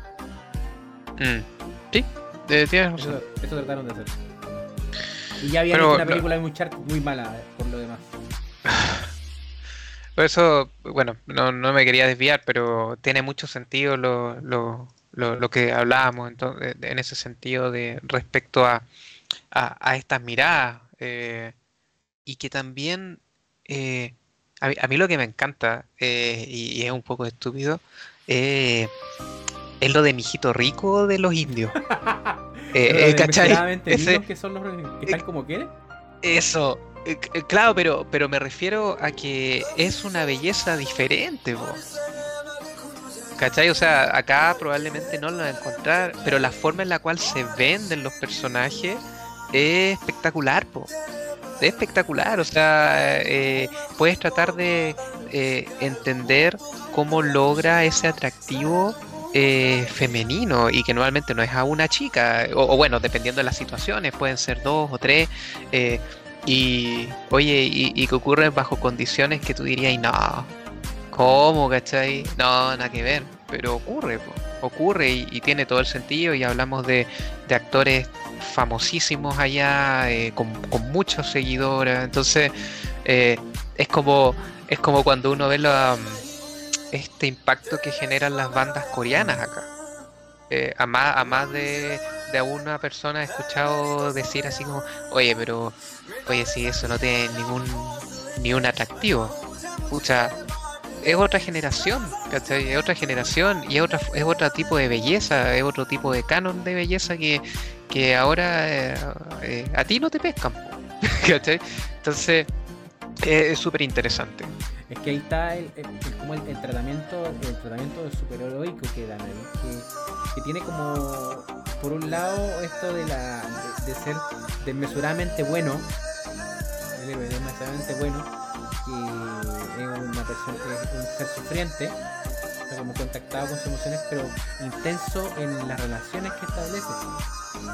Mm. Sí, eh, tienes. Eso, eso, trataron de hacer. Y ya hecho una película muy charter muy mala, eh, por lo demás. Por eso, bueno, no, no, me quería desviar, pero tiene mucho sentido lo, lo, lo, lo que hablábamos entonces, en ese sentido de respecto a, a, a estas miradas. Eh, y que también eh, a, mí, a, mí, lo que me encanta, eh, y, y, es un poco estúpido, eh, es lo de mijito rico de los indios. ¿Cachai? Ese, que son los que están como quieren? Eso, claro, pero, pero me refiero a que es una belleza diferente, vos. ¿Cachai? O sea, acá probablemente no lo van a encontrar, pero la forma en la cual se venden los personajes es espectacular, po es espectacular, o sea, eh, puedes tratar de eh, entender cómo logra ese atractivo eh, femenino y que normalmente no es a una chica, o, bueno, dependiendo de las situaciones, pueden ser dos o tres, y oye, y, y, que ocurren bajo condiciones que tú dirías, no, ¿cómo, cachai? No, nada que ver, pero ocurre, ocurre y, y tiene todo el sentido y hablamos de, de actores famosísimos allá, eh, con, muchos seguidores. Entonces, eh, es como es como cuando uno ve la, este impacto que generan las bandas coreanas acá. Eh, a, más, a más de, de una persona he escuchado decir así como, oye, pero, oye, si eso no tiene ningún ni un atractivo. Pucha, es otra generación, ¿cachai? Es otra generación y es, otra, es otro tipo de belleza, es otro tipo de canon de belleza que, que ahora eh, eh, a ti no te pescan. Entonces eh, es súper interesante. Es que ahí está el, como el, tratamiento el tratamiento superheroico que dan que, tiene como por un lado esto de la de, de ser desmesuradamente bueno, desmesuradamente bueno, que es una persona, un ser sufriente, como contactado con sus emociones, pero intenso en las relaciones que establece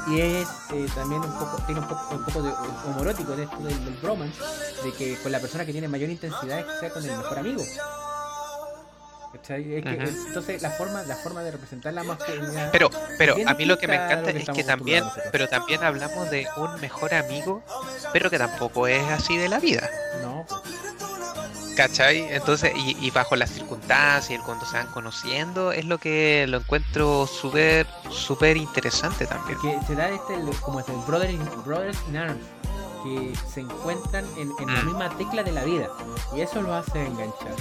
y es eh, también un poco tiene un poco, un poco de homorótico de esto del, del bromance de que con la persona que tiene mayor intensidad es que sea con el mejor amigo. Es que, entonces la forma la forma de representar la masculinidad pero pero a mí lo que me encanta que es que también pero también hablamos de un mejor amigo pero que tampoco es así de la vida. No pues. ¿Cachai? Entonces, y, y, bajo las circunstancias, el cuando se van conociendo, es lo que lo encuentro súper, súper interesante también. Que se da este, como este, Brothers, Brothers in Arms, que se encuentran en, en la Mm. misma tecla de la vida. Y eso lo hace enganchar.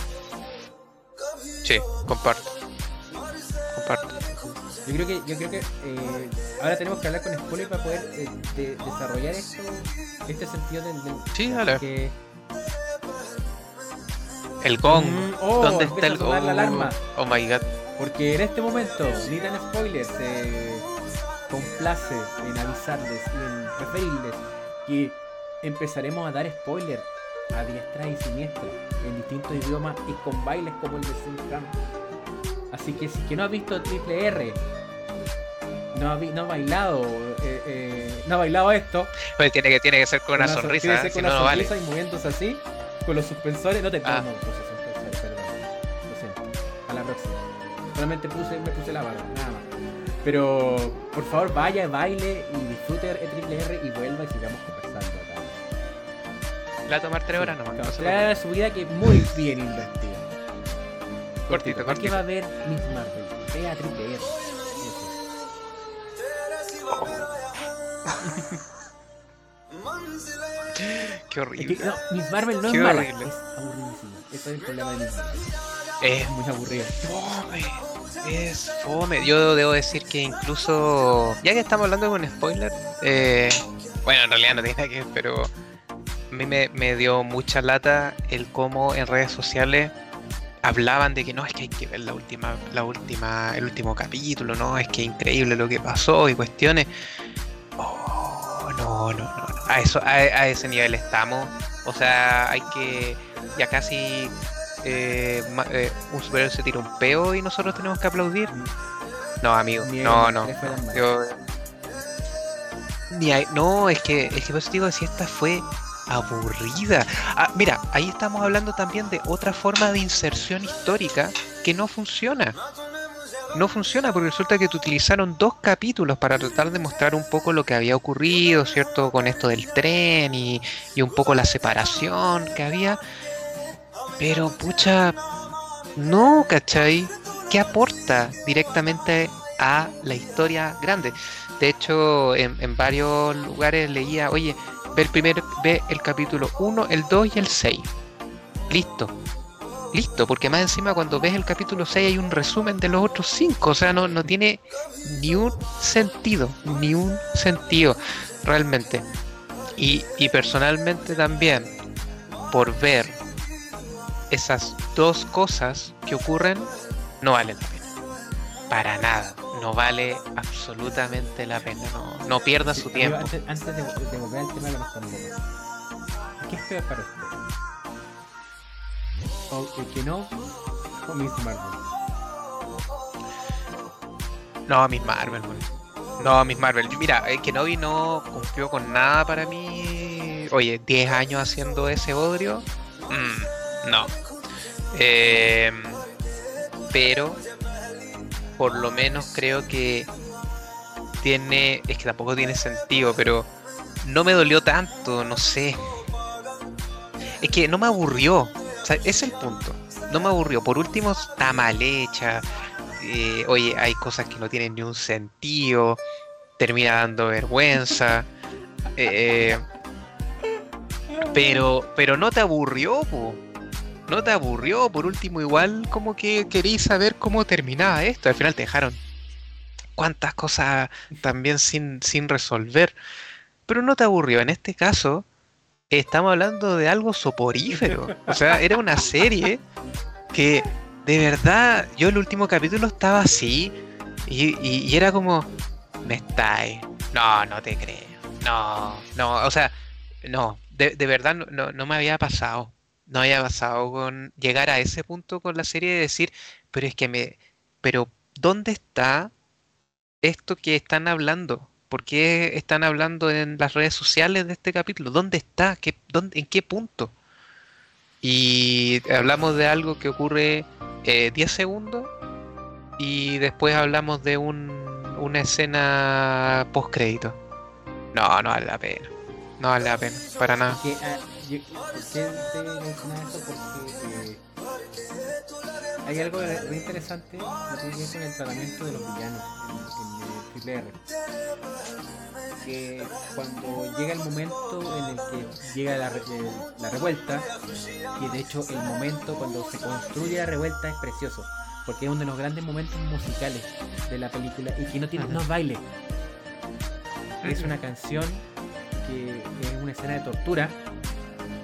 Sí, comparto. Comparto. Yo creo que, yo creo que eh, ahora tenemos que hablar con spoiler para poder eh, de- desarrollar esto, este sentido del, del- Sí, dale. que- El gong. Mm, oh, ¿Dónde está el gong? la alarma. Oh my god. Porque en este momento, ni tan spoiler se complace en avisarles y en referirles que empezaremos a dar spoiler a diestra y siniestra en distintos idiomas y con bailes como el de Sinjam. Así que si que no ha visto Triple R, no ha, no ha bailado, eh, eh, no ha bailado esto, Pues tiene que, tiene que ser con una sonrisa y moviéndose así, con los suspensores, no te Ah. no, no puse suspensores, perdón. Lo siento. A la próxima. Solamente puse, me puse la barra, nada más. Pero por favor vaya, baile y disfrute el triple R y vuelva y sigamos conversando acá. Le va a tomar tres horas nomás. Claro, no se trae a su vida que muy bien invertida. Cortito, ¿Para qué cortito. va a ver Miss Marvel? Ve a triple R. Eso. preocupe. Qué Es horrible. que, no, Miss Marvel no Qué es mala, horrible. es aburridísima. Ese es el problema de Miss Marvel. Es Es muy aburrida. fome. Es fome. Yo debo decir que incluso. Ya que estamos hablando con spoiler. eh, bueno, en realidad no tiene nada que ver, pero. A mí me, me dio mucha lata el cómo en redes sociales hablaban de que no, es que hay que ver la última, la última, el último capítulo, no, es que increíble lo que pasó y cuestiones. No, no, no. A eso, a, a ese nivel estamos. O sea, hay que ya casi eh, ma- eh, un superhéroe se tira un peo y nosotros tenemos que aplaudir. No, amigo, no, no. Yo, ni hay- no, es que, es que por eso digo, si esta fue aburrida. Ah, mira, ahí estamos hablando también de otra forma de inserción histórica que no funciona. No funciona porque resulta que te utilizaron dos capítulos para tratar de mostrar un poco lo que había ocurrido, ¿cierto? Con esto del tren y, y un poco la separación que había. Pero, pucha, no, ¿cachai? ¿Qué aporta directamente a la historia grande? De hecho, en, en varios lugares leía, oye, ve el, primer, ve el capítulo 1, el 2 y el 6. Listo. Listo, porque más encima cuando ves el capítulo 6 hay un resumen de los otros 5. O sea, no, no tiene ni un sentido, ni un sentido, realmente. Y, y personalmente también, por ver esas dos cosas que ocurren, no vale la pena. Para nada. No vale absolutamente la pena. No, no pierda Sí, su tiempo. Antes, antes de, de volver al tema de los condenados. ¿Qué es peor para usted? ¿O el que no? ¿O Miss Marvel? No, Miss Marvel. No, Miss Marvel. Mira, eh, Kenobi no cumplió con nada para mí. Oye, 10 años haciendo ese bodrio. Mm, no. Eh, pero, por lo menos creo que tiene. Es que tampoco tiene sentido, pero no me dolió tanto, no sé. Es que no me aburrió. Es el punto. No me aburrió. Por último, está mal hecha. Eh, oye, hay cosas que no tienen ni un sentido, termina dando vergüenza, eh, pero, pero no te aburrió, no te aburrió, por último igual como que queréis saber cómo terminaba esto, al final te dejaron cuántas cosas también sin, sin resolver, pero no te aburrió, en este caso estamos hablando de algo soporífero, o sea, era una serie que de verdad, yo el último capítulo estaba así y, y- era como, me estáis. No, no te creo. No, no, o sea, no, de, de verdad no, no, no me había pasado. No había pasado con llegar a ese punto con la serie de decir, pero es que me, pero ¿dónde está esto que están hablando? ¿Por qué están hablando en las redes sociales de este capítulo? ¿Dónde está? ¿Qué, dónde, ¿En qué punto? Y hablamos de algo que ocurre eh, 10 segundos y después hablamos de un, una escena post crédito. No, no vale la pena. No vale la pena, para nada. Ah, hay algo muy interesante que tiene que ver con el tratamiento de los villanos en, en el Que cuando llega el momento en el que llega la, la revuelta, y de hecho el momento cuando se construye la revuelta es precioso, porque es uno de los grandes momentos musicales de la película y que no tiene, no es baile. Es una canción que es una escena de tortura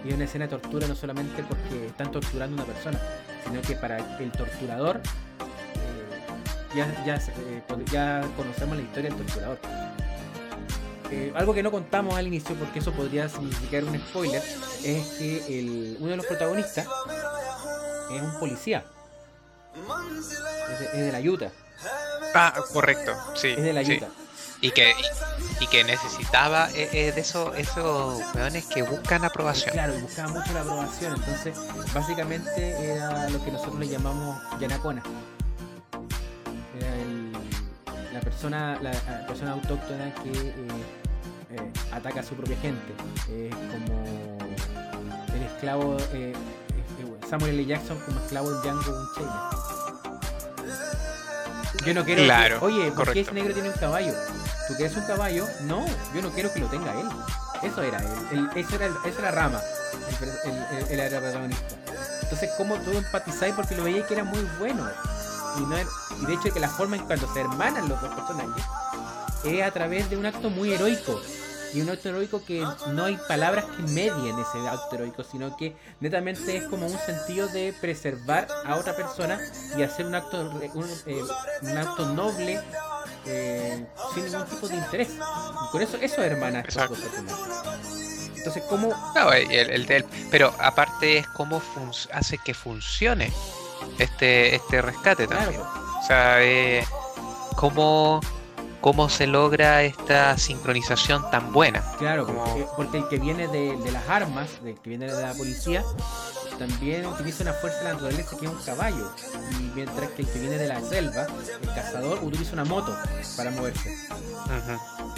y una escena de tortura no solamente porque están torturando a una persona, sino que para el torturador, eh, ya, ya, eh, ya, conocemos la historia del torturador. Eh, algo que no contamos al inicio, porque eso podría significar un spoiler, es que el, uno de los protagonistas es un policía. Es de, la Utah. Ah, correcto, sí. Es de la Utah. Y que, y que necesitaba eh, eh, de esos esos weones que buscan aprobación. Claro, buscaban mucho la aprobación. Entonces, básicamente era lo que nosotros le llamamos Yanacona. Era el, la persona la, persona autóctona que eh, ataca a su propia gente. Es como el esclavo Samuel L. Jackson como esclavo de Django Unchained. Yo no quiero. Claro, Oye, ¿por qué ese negro tiene un caballo? ¿Tú quieres un caballo? No, yo no quiero que lo tenga él. Eso era él. eso, era, eso era Rama. Él era el protagonista. Entonces, ¿cómo tú empatizáis? Porque lo veíais que era muy bueno. Y, no y de hecho, que la forma en cuando se hermanan los dos personajes es a través de un acto muy heroico y un acto heroico que no hay palabras que medien ese acto heroico, sino que netamente es como un sentido de preservar a otra persona y hacer un acto, un, eh, acto noble eh, sin ningún tipo de interés. Y con eso, eso hermana Entonces, ¿cómo...? No, el, el, pero aparte es cómo hace que funcione este, este rescate también. O sea, eh, cómo cómo se logra esta sincronización tan buena. Claro, porque, el que viene de, las armas, el que viene de la policía, también utiliza una fuerza de la naturaleza que es un caballo. Y mientras que el que viene de la selva, el cazador, utiliza una moto para moverse.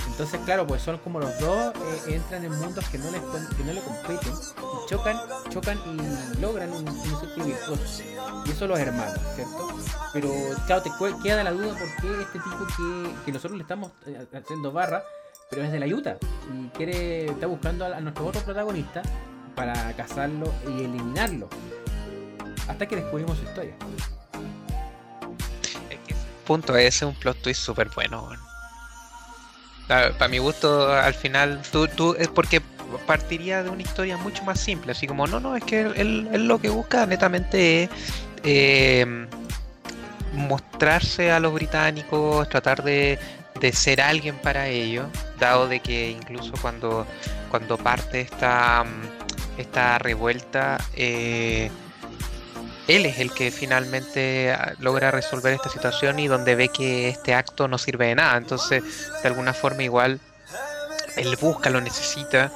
Entonces, claro, pues son como los dos eh, entran en mundos que no, les, que no le competen y chocan, chocan y logran un, un círculo virtuoso. Y eso los hermanos, ¿cierto? Pero, claro, te queda la duda por qué este tipo que, que nosotros le estamos eh, haciendo barra, pero es de la Utah y quiere, está buscando a, nuestro otro protagonista para cazarlo y eliminarlo. Hasta que descubrimos su historia. punto ese es un plot twist súper bueno. Para, mi gusto, al final, tú, tú, es porque partiría de una historia mucho más simple, así como, no, no, es que él, él lo que busca netamente es eh, mostrarse a los británicos, tratar de, ser alguien para ellos, dado de que incluso cuando, cuando parte esta, esta revuelta, eh, él es el que finalmente ah, logra resolver esta situación y donde ve que este acto no sirve de nada. Entonces, de alguna forma igual, él busca, lo necesita.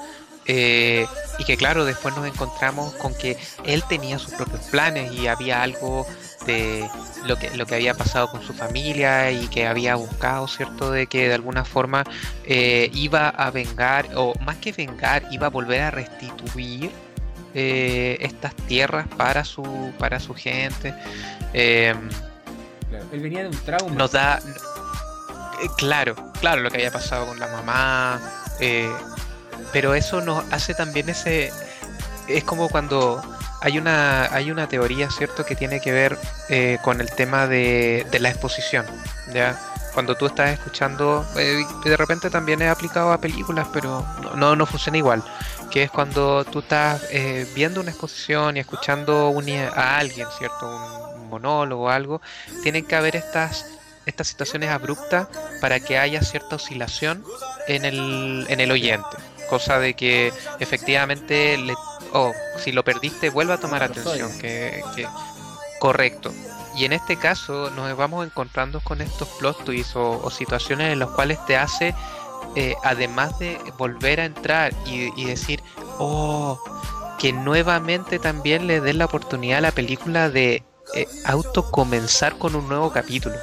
Eh, y que claro, después nos encontramos con que él tenía sus propios planes y había algo de lo que, lo que había pasado con su familia y que había buscado, ¿cierto? De que de alguna forma eh, iba a vengar, o más que vengar, iba a volver a restituir eh, estas tierras para su, para su gente. Em, él venía de un trauma. Nos da. Eh, claro, claro, lo que había pasado con la mamá. pero eso nos hace también ese. Es como cuando hay una, hay una teoría, ¿cierto?, que tiene que ver eh, con el tema de, la exposición, ¿ya? Cuando tú estás escuchando, eh, de repente también es aplicado a películas, pero no, no funciona igual, que es cuando tú estás eh, viendo una exposición y escuchando a alguien, ¿cierto?, un, monólogo o algo, tienen que haber estas estas situaciones abruptas para que haya cierta oscilación en el, en el oyente. Cosa de que efectivamente le o si lo perdiste, vuelva a tomar atención. Que, Correcto. Y en este caso nos vamos encontrando con estos plot twists o, situaciones en las cuales te hace, eh, además de volver a entrar y, decir, oh, que nuevamente también le den la oportunidad a la película de eh, auto comenzar con un nuevo capítulo.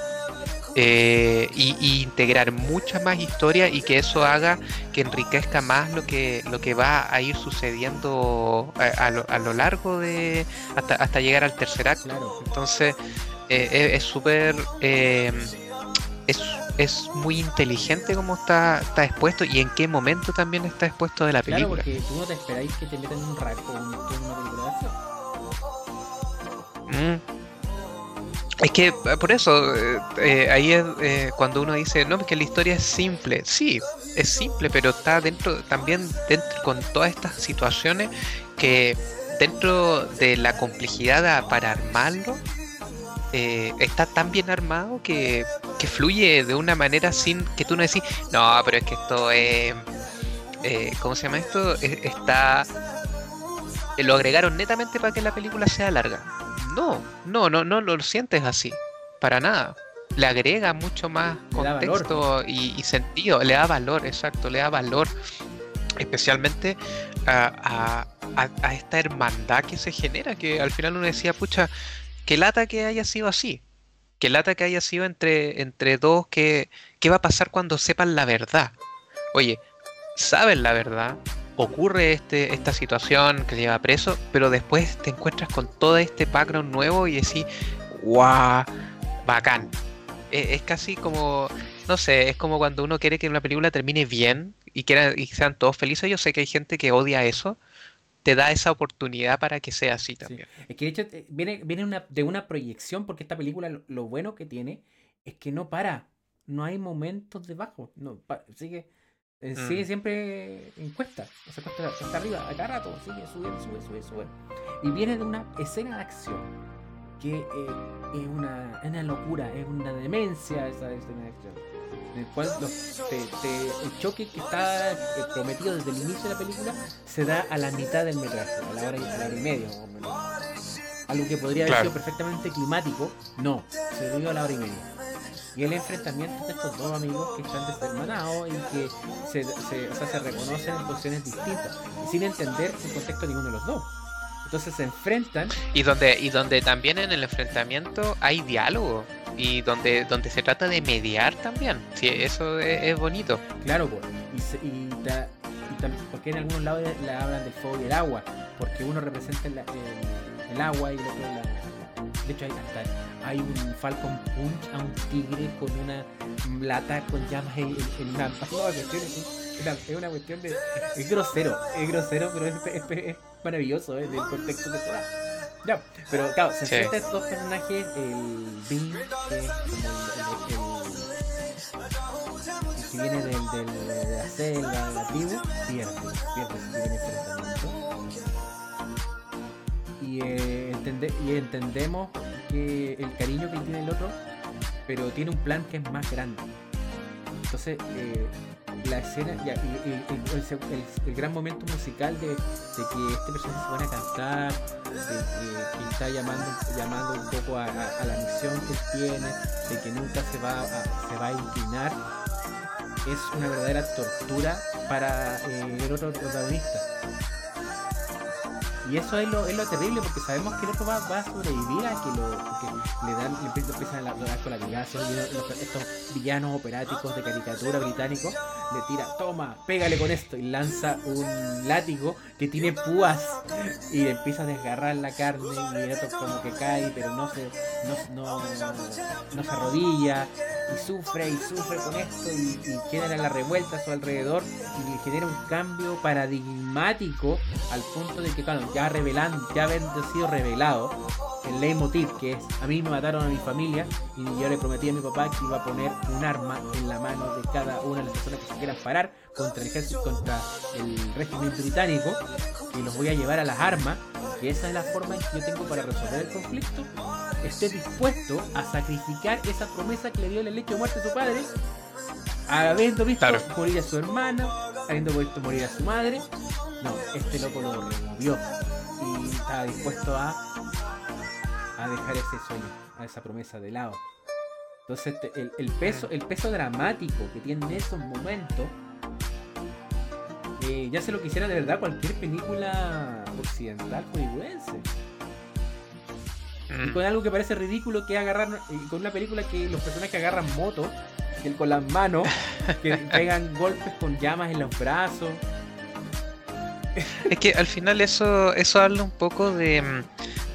Eh, y, integrar mucha más historia y que eso haga que enriquezca más lo que lo que va a ir sucediendo a, lo, largo de hasta, hasta llegar al tercer acto. Entonces eh, es súper eh, es, es, muy inteligente como está, está expuesto y en qué momento también está expuesto de la película. claro porque tú no te esperáis que te metan un rato en una película mm. Es que eh, por eso, eh, eh, ahí es cuando uno dice, no, es que la historia es simple. Sí, es simple, pero está dentro, también dentro, con todas estas situaciones que dentro de la complejidad para armarlo, está tan bien armado que, que, fluye de una manera sin que tú no decís, no, pero es que esto es, ¿cómo se llama esto? está, lo agregaron netamente para que la película sea larga no, no, no, no lo sientes así. Para nada. Le agrega mucho más contexto y, sentido. Le da valor, exacto, le da valor. Especialmente a, esta hermandad que se genera. Que al final uno decía, pucha, que lata que haya sido así. Que lata que haya sido entre, entre dos. Que, ¿Qué va a pasar cuando sepan la verdad? Oye, saben la verdad, ocurre este, esta situación que lleva preso, pero después te encuentras con todo este background nuevo y decís, ¡guau! Bacán. E, es, casi como, no sé, es como cuando uno quiere que una película termine bien y, y sean todos felices. Yo sé que hay gente que odia eso. Te da esa oportunidad para que sea así también. Es que de hecho eh, viene, viene una, de una proyección, porque esta película lo, bueno que tiene es que no para. No hay momentos de bajo. No, sigue eh, sigue mm. siempre en cuesta, o sea, cuesta, arriba, a cada rato, sigue, sube, sube, sube, sube. Y viene de una escena de acción que eh, es, una, una, locura, es una demencia esa escena de acción. En el cual el choque que está eh, prometido desde el inicio de la película se da a la mitad del metraje, a la hora y, a la hora y media, Algo que podría haber sido perfectamente climático, no, se dio a la hora y media y el enfrentamiento de estos dos amigos que están deshermanados y que se, se, reconocen en posiciones distintas, sin entender el contexto de ninguno de los dos. Entonces se enfrentan. Y donde, y donde también en el enfrentamiento hay diálogo. Y donde, donde se trata de mediar también. Sí, eso es, bonito. Claro, pues. Y, y, porque en algunos lados le hablan del fuego y el agua. Porque uno representa el, el agua y el otro la, de hecho, hay, hay un Falcon Punch a un tigre con una lata con llamas en, una. es, una, cuestión de. Es grosero, es grosero, pero es, maravilloso ¿eh? del contexto de toda. Ya, pero claro, se enfrentan estos dos personajes, el Bing, que es como el, que viene del, del, de la selva, la tribu, pierde, pierde, viene enfrentamiento y, eh, y entendemos que el cariño que tiene el otro, pero tiene un plan que es más grande. Entonces, eh, la escena, ya, el, gran momento musical de, que este personaje se van a cantar, de, que está llamando, llamando un poco a, la misión que tiene, de que nunca se va a, se va a inclinar, es una verdadera tortura para eh, el otro protagonista y eso es lo, es lo terrible porque sabemos que el otro va, va a sobrevivir a que lo que le dan, le empiezan a dar con la violación y estos villanos operáticos de caricatura británicos le tira, toma, pégale con esto y lanza un látigo que tiene púas y le empieza a desgarrar la carne y el otro como que cae pero no se, no, no, no se arrodilla y sufre y sufre con esto y, en la revuelta a su alrededor y genera un cambio paradigmático al punto de que, claro, ya revelando, ya habiendo sido revelado el leitmotiv que es a mí me mataron a mi familia y yo le prometí a mi papá que iba a poner un arma en la mano de cada una de las personas que se quieran parar contra el ejército, contra el régimen británico y los voy a llevar a las armas y esa es la forma que yo tengo para resolver el conflicto. Esté dispuesto a sacrificar esa promesa que le dio el lecho de muerte a su padre habiendo visto morir a su hermano habiendo visto morir a su madre. No, este loco lo removió y estaba dispuesto a, a dejar ese sueño, a esa promesa de lado. Entonces el, el, peso, el peso dramático que tiene esos momentos, eh, ya se lo quisiera de verdad cualquier película occidental hollywoodense. Y con algo que parece ridículo que agarrar, con una película que los personajes agarran motos, con las manos, que pegan golpes con llamas en los brazos. Es que al final eso, eso habla un poco de,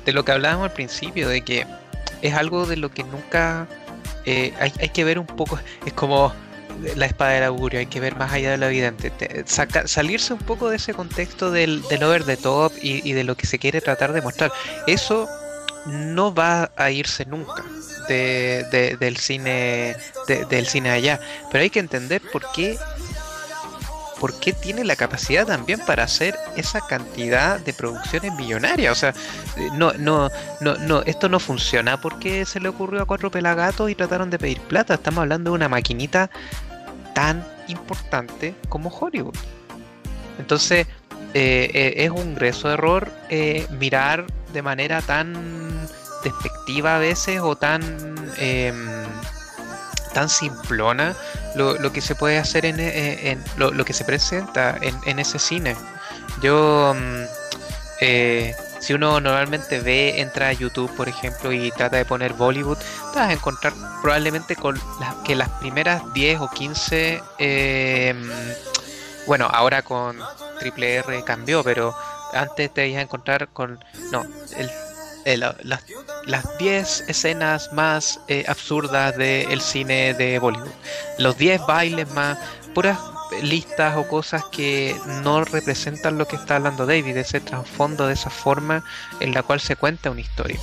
de lo que hablábamos al principio, de que es algo de lo que nunca eh, hay, hay, que ver un poco, es como la espada del augurio, hay que ver más allá de lo evidente, salirse un poco de ese contexto del, del over the top y, y, de lo que se quiere tratar de mostrar. Eso no va a irse nunca de, de, del cine de, del cine allá, pero hay que entender por qué por qué tiene la capacidad también para hacer esa cantidad de producciones millonarias. O sea, no, no, no, no, esto no funciona porque se le ocurrió a cuatro pelagatos y trataron de pedir plata. Estamos hablando de una maquinita tan importante como Hollywood. Entonces, eh, eh, es un grueso error eh, mirar de manera tan despectiva a veces o tan tan simplona lo, lo, que se puede hacer en, en, lo, lo, que se presenta en, en ese cine. Yo, eh, si uno normalmente ve, entra a YouTube, por ejemplo, y trata de poner Bollywood, te vas a encontrar probablemente con que las primeras 10 o 15, eh, bueno, ahora con Triple R cambió, pero antes te ibas a encontrar con, no, el eh, la, la, las 10 escenas más eh, absurdas del cine de Bollywood. Los 10 bailes más puras listas o cosas que no representan lo que está hablando David, ese trasfondo de esa forma en la cual se cuenta una historia.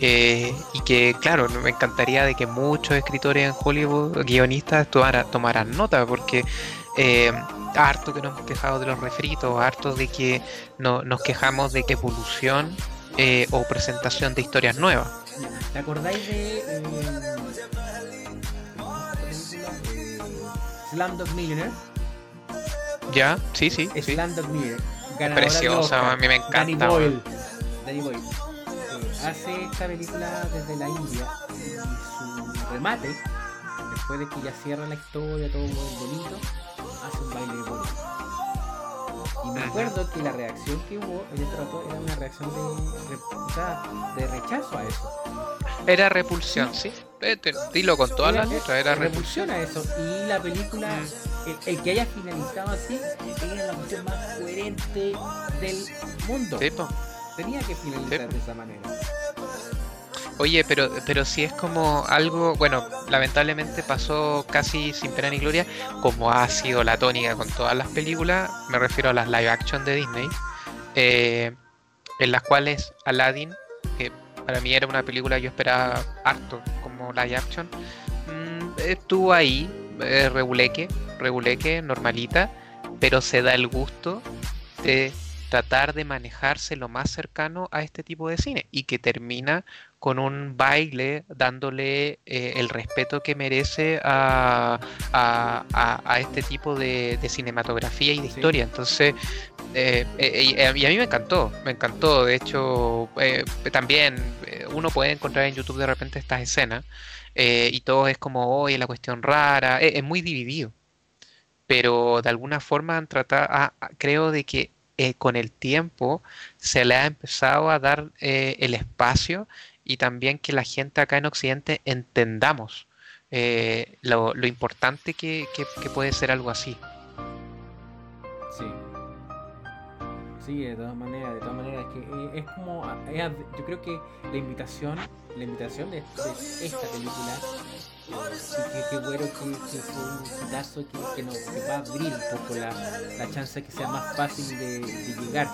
Eh, y que, claro, me encantaría de que muchos escritores en Hollywood, guionistas, tomaran nota, porque harto que nos hemos quejado de los refritos, harto de que no, nos quejamos de que evolución eh, o presentación de historias nuevas. ¿Te acordáis de eh, Slamdog Millionaire? Ya, sí, sí. Slamdog Millionaire. Preciosa, a mí me encanta. Danny Boyle. Danny Boyle. hace esta película desde la India y su remate, después de que ya cierra la historia, todo muy bonito, hace un baile de Bollywood. Y me acuerdo que la reacción que hubo en este rato era una reacción de, o sea, de rechazo a eso. Era repulsión, sí. Vete, dilo con todas las letras, era repulsión. a eso. Y la película, el, el, que haya finalizado así, era la cuestión más coherente del mundo. Sí. Tenía que finalizar Sí. de esa manera. Oye, pero, pero si es como algo, bueno, lamentablemente pasó casi sin pena ni gloria, como ha sido la tónica con todas las películas, me refiero a las live action de Disney, eh, en las cuales Aladdin, que para mí era una película que yo esperaba harto como live action, mm, estuvo ahí, eh, reguleque, reguleque, normalita, pero se da el gusto de tratar de manejarse lo más cercano a este tipo de cine y que termina con un baile dándole eh, el respeto que merece a, a, a, a este tipo de, de, cinematografía y de Sí. historia. Entonces, eh, eh, y, a mí me encantó, me encantó. De hecho, también uno puede encontrar en YouTube de repente estas escenas y todo es como, oye, la cuestión rara, es muy dividido. Pero de alguna forma han tratado, ah, ah, creo de que eh, con el tiempo se le ha empezado a dar eh, el espacio y también que la gente acá en Occidente entendamos eh, lo, lo importante que, que- que puede ser algo así. Sí. Sí, de todas maneras, de todas maneras, es que eh, es como, ah, es yo creo que la invitación, la invitación de, de esta película, eh, sí que qué bueno que, que fue un hitazo que, que nos que va a abrir un poco la, la chance que sea más fácil de, de llegar.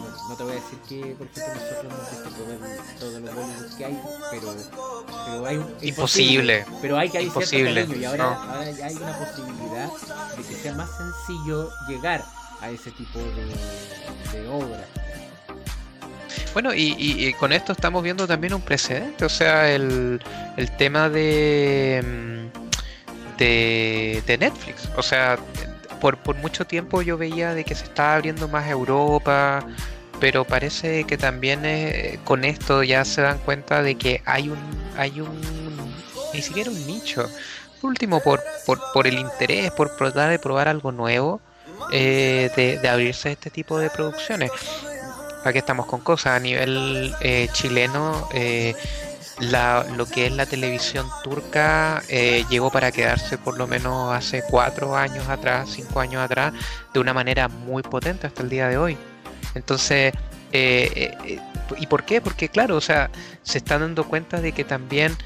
No, no te voy a decir que, por ejemplo, nosotros hemos visto todo- todos los Bollywood que hay, pero, pero hay Imposible. pero hay que hay cierto Imposible, cariño y ahora, no. ahora ya hay una posibilidad de que sea más sencillo llegar a ese tipo de, de obra. Bueno, y, y- y con esto estamos viendo también un precedente, o sea, el, el tema de, mm, de, de Netflix. O sea, por, por mucho tiempo yo veía de que se estaba abriendo más Europa, pero parece que también eh, con esto ya se dan cuenta de que hay un, hay un, ni siquiera un nicho. Por último, por, por, por el interés, por tratar de probar algo nuevo, eh, de, de abrirse a este tipo de producciones. ¿para qué estamos con cosas? A nivel eh, chileno, eh, lo que es la televisión turca eh, llegó para quedarse por lo menos hace cuatro años atrás, cinco años atrás, de una manera muy potente hasta el día de hoy. Entonces, ¿y por qué? Porque claro, o sea, se están dando cuenta de que también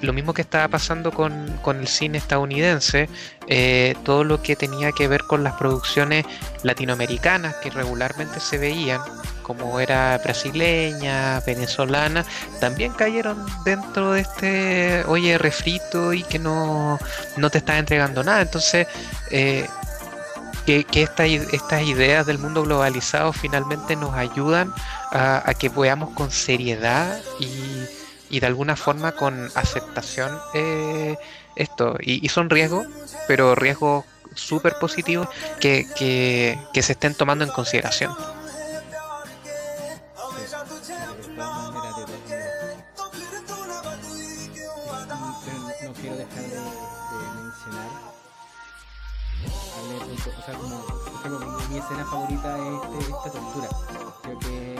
lo mismo que estaba pasando con, con el cine estadounidense, eh, todo lo que tenía que ver con las producciones latinoamericanas que regularmente se veían, como era brasileña, venezolana, también cayeron dentro de este, oye, refrito y que no, no te está entregando nada. Entonces, eh, que, que estas ideas del mundo globalizado finalmente nos ayudan a, que veamos con seriedad y y de alguna forma con aceptación eh, esto. Y, son riesgos, pero riesgos súper positivos que, que, se estén tomando en consideración. Favorita es esta tortura. Creo que,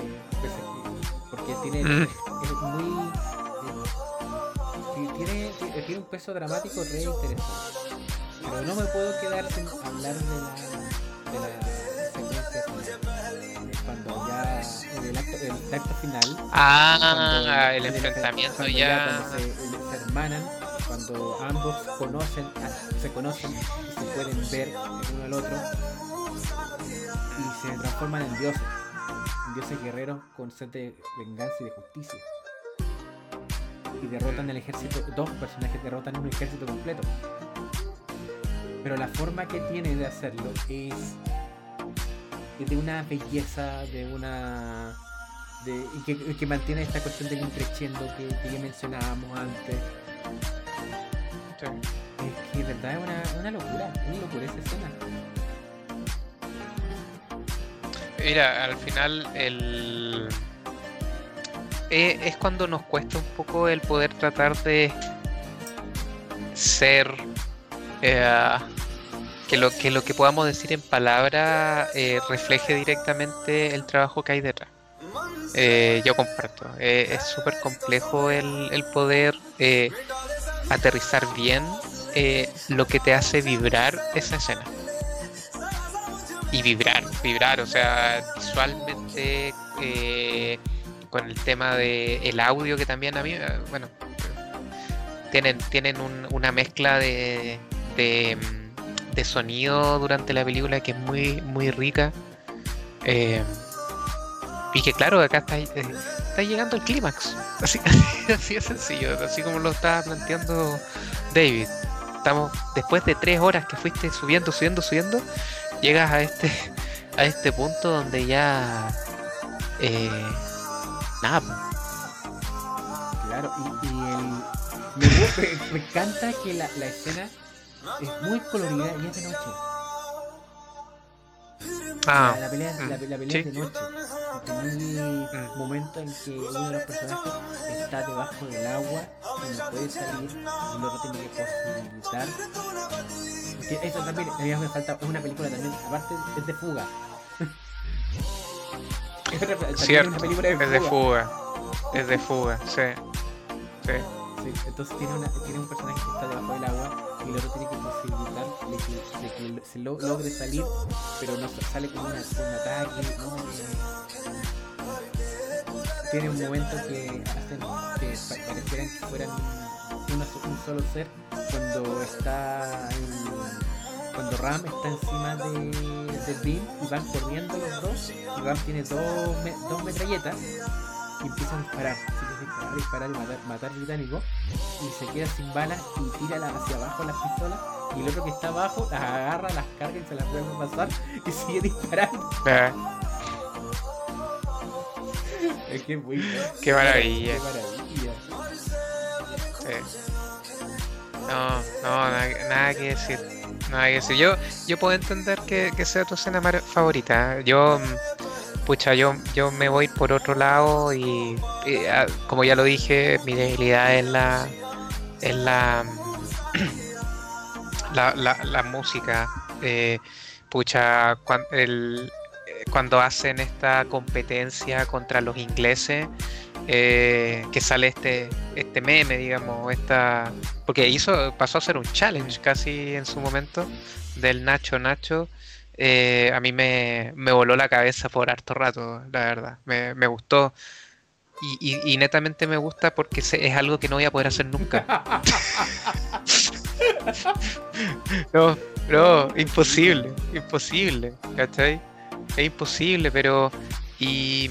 porque tiene, mm. es muy tiene, tiene un peso dramático re interesante. Pero no me puedo quedar sin hablar de la, de la secuencia. Cuando ya en el acto, el acto final. Ah, el, enfrentamiento ya. cuando se, hermanan, cuando ambos conocen, se conocen y se pueden ver el uno al otro. Y se transforman en dioses. En dioses guerreros con sed de venganza y de justicia y derrotan el ejército, dos personajes derrotan un ejército completo. Pero la forma que tiene de hacerlo es, de una belleza, de una... De, y que, que, mantiene esta cuestión del increciendo que, que ya mencionábamos antes. Es que de verdad es una, una locura, una locura esa escena. Mira, al final el eh, es cuando nos cuesta un poco el poder tratar de ser eh, que lo que lo que podamos decir en palabra eh, refleje directamente el trabajo que hay detrás. yo comparto. es súper complejo el, el poder aterrizar bien lo que te hace vibrar esa escena. Y vibrar, vibrar, o sea, visualmente con el tema de el audio que también a mí, eh, bueno, tienen, tienen una mezcla de, de, sonido durante la película que es muy, muy rica. Eh, y que claro, acá está, eh, está llegando el clímax. Así, así es sencillo, así como lo estaba planteando David. Estamos, después de tres horas que fuiste subiendo, subiendo, subiendo, llegas a este, a este punto donde ya eh, nada. Claro, y, y el, me, me, encanta que la, la, escena es muy colorida y es de noche. Ah, la, la pelea, la, la pelea ¿sí? es de noche. Hay un momento en que uno de los personajes está debajo del agua y no puede salir y luego tiene que posibilitar. Porque eso también, a mí me falta, es una película también, aparte es de fuga. Cierto, es de fuga. Es de fuga, sí. Sí. sí entonces tiene, una, tiene un personaje que está debajo del agua y el otro tiene que posibilitar de que, de que se lo, logre salir, pero no sale con una, un ataque. ¿no? Tiene un momento que hacen que parecieran que fueran un, solo ser cuando está cuando Ram está encima de, de Bill y van corriendo los dos, y Ram tiene dos, dos metralletas y empieza a disparar, a disparar, disparar y matar, matar británico y se queda sin balas y tira hacia abajo las pistolas y el otro que está abajo las agarra, las carga y se las vuelve a pasar y sigue disparando. Eh. es que muy Qué maravilla. Qué maravilla. Sí. No, no, nada, nada que decir. Hay que Yo, yo puedo entender que, que sea tu escena favorita. Yo, mm, pucha, yo, yo me voy por otro lado y, ah, como ya lo dije, mi debilidad es la, es la, la, la, la música. Eh, pucha, el, cuando hacen esta competencia contra los ingleses, eh, que sale este, este meme, digamos, esta, porque hizo, pasó a ser un challenge casi en su momento del Nacho Nacho. Eh, a mí me, voló la cabeza por harto rato, la verdad. Me, me gustó. Y, netamente me gusta porque es algo que no voy a poder hacer nunca. no, no, imposible, imposible, ¿cachai? Es imposible, pero. Y,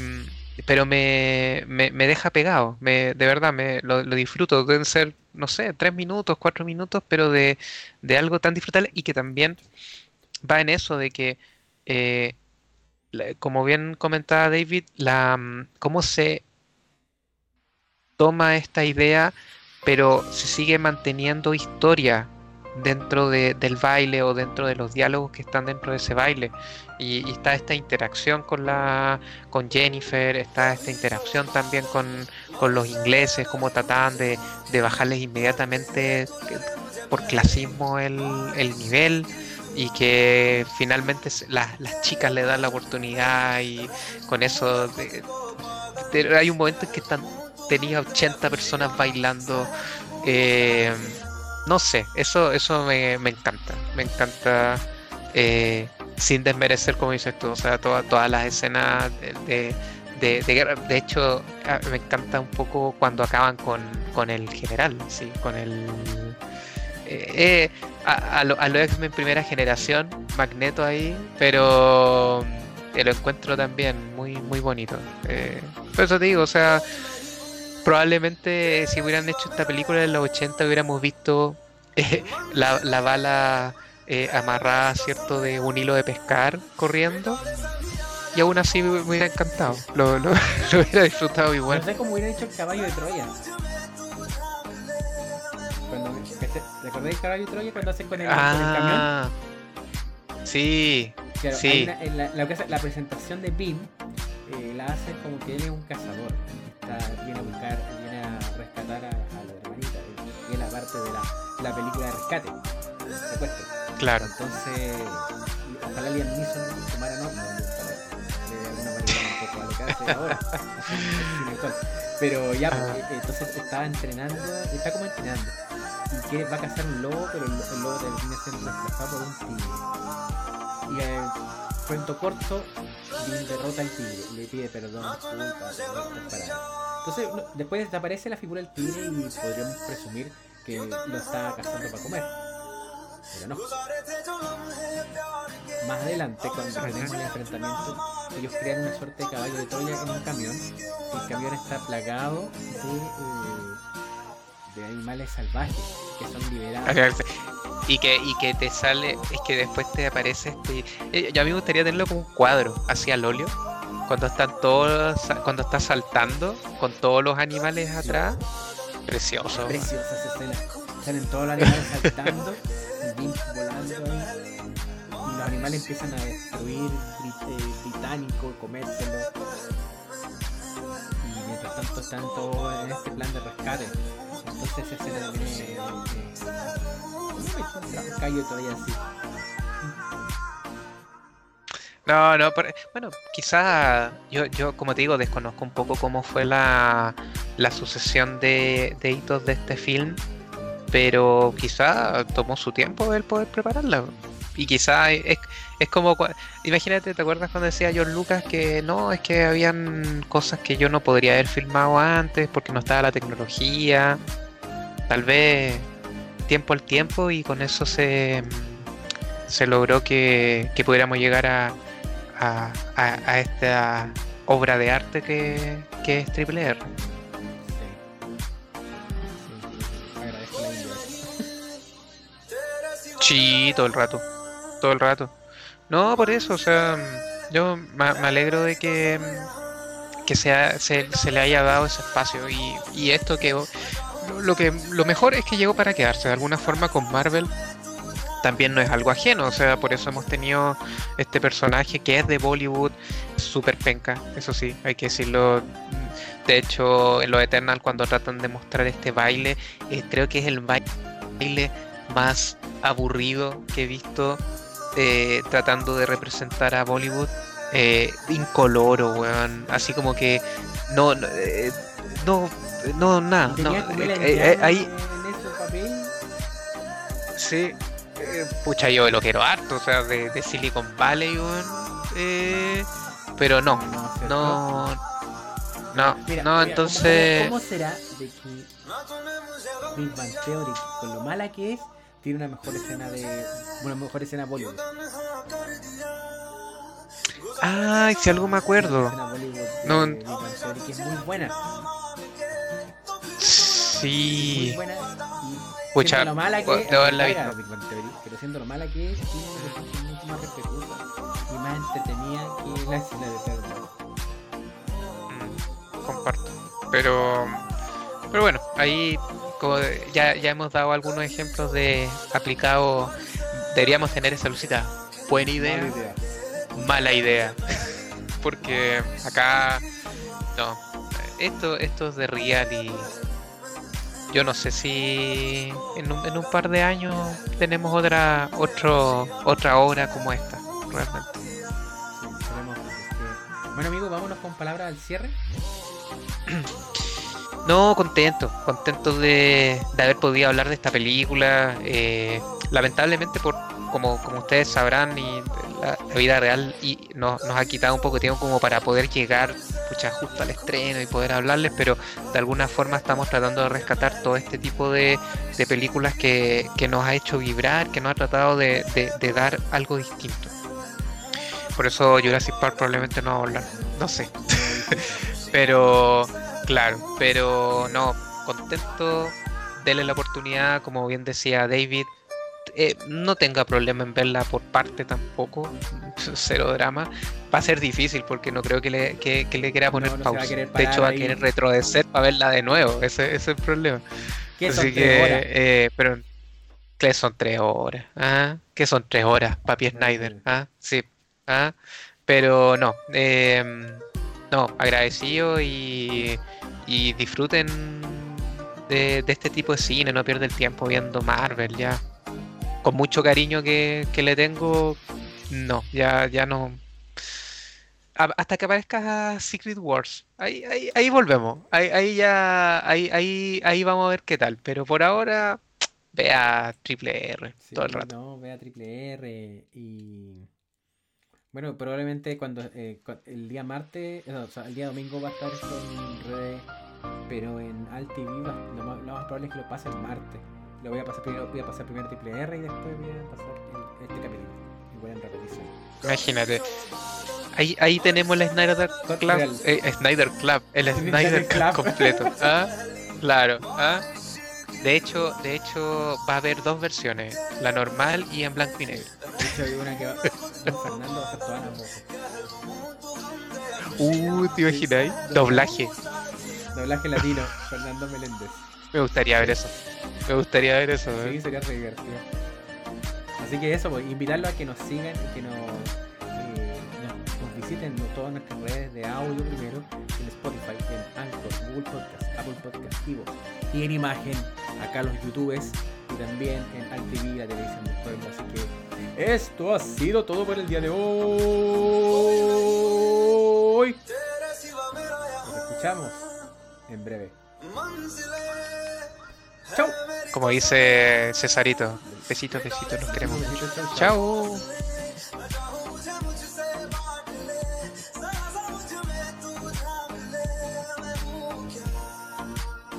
pero me, me, deja pegado, me, de verdad, me, lo, disfruto. Deben ser, no sé, tres minutos, cuatro minutos, pero de, de algo tan disfrutable y que también va en eso de que, eh, como bien comentaba David, la, mm, cómo se toma esta idea, pero se sigue manteniendo historia dentro del baile o dentro de los diálogos que están dentro de ese baile. Y, está esta interacción con la con Jennifer, está esta interacción también con, los ingleses, como tratan de, bajarles inmediatamente por clasismo el, el nivel y que finalmente las chicas le dan la oportunidad y con eso hay un momento en que están, tenía 80 personas bailando eh, no sé, eso, eso me, encanta, me encanta eh, sin desmerecer como dices tú, o sea, todas las escenas de, de, de, de, hecho, me encanta un poco cuando acaban con, con el general, sí, con el eh, a, lo, a los X-Men primera generación, Magneto ahí, pero eh, lo encuentro también muy, muy bonito. Eh, por eso te digo, o sea, probablemente si hubieran hecho esta película en los 80 hubiéramos visto eh, la, la, bala amarrada, ¿cierto?, de un hilo de pescar corriendo. Y aún así me hubiera encantado, lo, lo, lo hubiera disfrutado igual. No sé cómo hubiera hecho el caballo de Troya. ¿Te acordás del caballo Troya cuando hacen con el, ah, camión? Sí. sí. la, la, presentación de Bean eh, la hace como que él es un cazador. Está, viene a buscar, viene a rescatar a, a la hermanita. Y es la parte de la, la película de rescate. Secuestro. Claro. Entonces, ojalá Liam Neeson tomara nota de alguna manera un poco a lo que hace ahora. Pero ya, ah. eh, entonces estaba entrenando, está como entrenando y que va a cazar un lobo, pero el, lobo termina siendo desplazado por un tigre. Y eh, cuento corto, derrota al tigre, le pide perdón, Entonces, después desaparece la figura del tigre y podríamos presumir que lo está cazando para comer. Pero no. Más adelante, cuando tenemos el enfrentamiento, ellos crean una suerte de caballo de Troya en un camión. El camión está plagado de. Eh, de animales salvajes que son liberados. Y que, y que te sale, es que después te aparece este. Eh, yo a mí me gustaría tenerlo como un cuadro, así al óleo. Cuando están todos, cuando está saltando con todos los animales atrás. Precioso. Preciosa esa escena. Salen todos los animales saltando, volando ahí. Y los animales empiezan a destruir británico, comérselo. Y mientras tanto están todos en este plan de rescate. No, no, bueno, quizá yo, yo, como te digo, desconozco un poco cómo fue la, la sucesión de, de, hitos de este film, pero quizá tomó su tiempo el poder prepararla. Y quizá es, es como, imagínate, ¿te acuerdas cuando decía John Lucas que no, es que habían cosas que yo no podría haber filmado antes porque no estaba la tecnología? Tal vez tiempo al tiempo y con eso se, se logró que, que pudiéramos llegar a, a, a, esta obra de arte que, que es Triple R. Sí, todo el rato. Todo el rato. No, por eso, o sea, yo me, alegro de que, que se, se, le haya dado ese espacio y, y esto que lo, que lo mejor es que llegó para quedarse de alguna forma con Marvel también no es algo ajeno, o sea, por eso hemos tenido este personaje que es de Bollywood, super penca, eso sí, hay que decirlo. De hecho, en lo Eternal, cuando tratan de mostrar este baile, eh, creo que es el baile más aburrido que he visto eh, tratando de representar a Bollywood. eh, incoloro, weón. Así como que no, no, eh, no, no, nada. No, eh, eh, engaño ahí, en ese papel. sí. eh, pucha, yo lo quiero harto, o sea, de, de Silicon Valley, weón. eh, pero no, No, no, no, Mira, no, mira, entonces. ¿cómo, cómo será de que Big Bang Theory, con lo mala que es, tiene una mejor escena de. Una mejor escena Bollywood? Ay, si algo me acuerdo. Bollywood No. Que es muy buena. Muy Sí. buena. Y Pucha, lo mala que es, Theory, pero siendo lo mala que es, escena mucho más respetuosa y más entretenida que la escena de Terror. Mm, comparto. Pero, pero bueno, ahí como ya, ya hemos dado algunos ejemplos de aplicado. Deberíamos tener esa lucita. Buena idea, Mala idea. mala idea. Porque acá, no, esto, esto es de real y yo no sé si en un, en un par de años tenemos otra, otro, otra obra como esta, realmente. Bueno amigos, vámonos con palabras al cierre. No, contento, contento de, haber podido hablar de esta película. eh, lamentablemente, por como, ustedes sabrán, y la, vida real y nos, nos ha quitado un poco de tiempo como para poder llegar pucha, justo al estreno y poder hablarles, pero de alguna forma estamos tratando de rescatar todo este tipo de, películas que, nos ha hecho vibrar, que nos ha tratado de, de- de dar algo distinto. Por eso Jurassic Park probablemente no va a hablar, no sé. Pero, claro, pero no, contento, dele la oportunidad, como bien decía David. eh, no tenga problema en verla por parte tampoco, cero drama. Va a ser difícil porque no creo que le, que, que le quiera poner No, no pausa. de hecho, va a querer retroceder para verla de nuevo. Ese, ese es el problema. ¿Qué son Así tres que, horas? eh, pero, ¿qué son tres horas? ¿Ah? ¿Qué son tres horas, Papi Snyder? ¿Ah? Sí. ¿Ah? Pero no, em, no, agradecido y, y disfruten de, de este tipo de cine, no pierda el tiempo viendo Marvel ya. Con mucho cariño que, que le tengo, no, ya, ya no. A- Hasta que aparezca Secret Wars. Ahí, ahí, ahí volvemos. Ahí, ahí ya. Ahí, ahí, ahí vamos a ver qué tal. Pero por ahora, vea Triple R Sí, todo el rato. No, vea triple R y. Bueno, probablemente cuando eh, el día martes, no, o sea, el día domingo va a estar esto en redes, pero en Alt TV va- lo, más, lo más probable es que lo pase el martes. Lo voy a pasar primero, voy a pasar primero triple R y después voy a pasar el- este capítulo. Igual en repetición. Imagínate. Ahí, ahí tenemos el Snyder Club. Eh, Snyder Club. El Snyder Snyder Club. completo. ¿Ah? Claro. ¿ah? De hecho, de hecho, va a haber dos versiones. La normal y en blanco y negro. De hecho, hay una que va. Don Fernando va a. Uh, ¿te imagináis? Sí. Doblaje. Doblaje latino, Fernando Meléndez. Me gustaría ver eso. Me gustaría ver eso. Sí, ¿eh? sería re divertido. Así que eso, pues, invitarlo a que nos sigan y que nos, eh, nos, nos visiten en todas nuestras redes de audio primero, en Spotify, en Anchor, Google Podcast, Apple Podcast, Evo, y en imagen, acá los youtubers, y también en AltV, la televisión del pueblo. Así que esto ha sido todo por el día de hoy. Nos escuchamos en breve. Chau. Como dice Cesarito. Besitos, besitos, nos queremos mucho. Chao.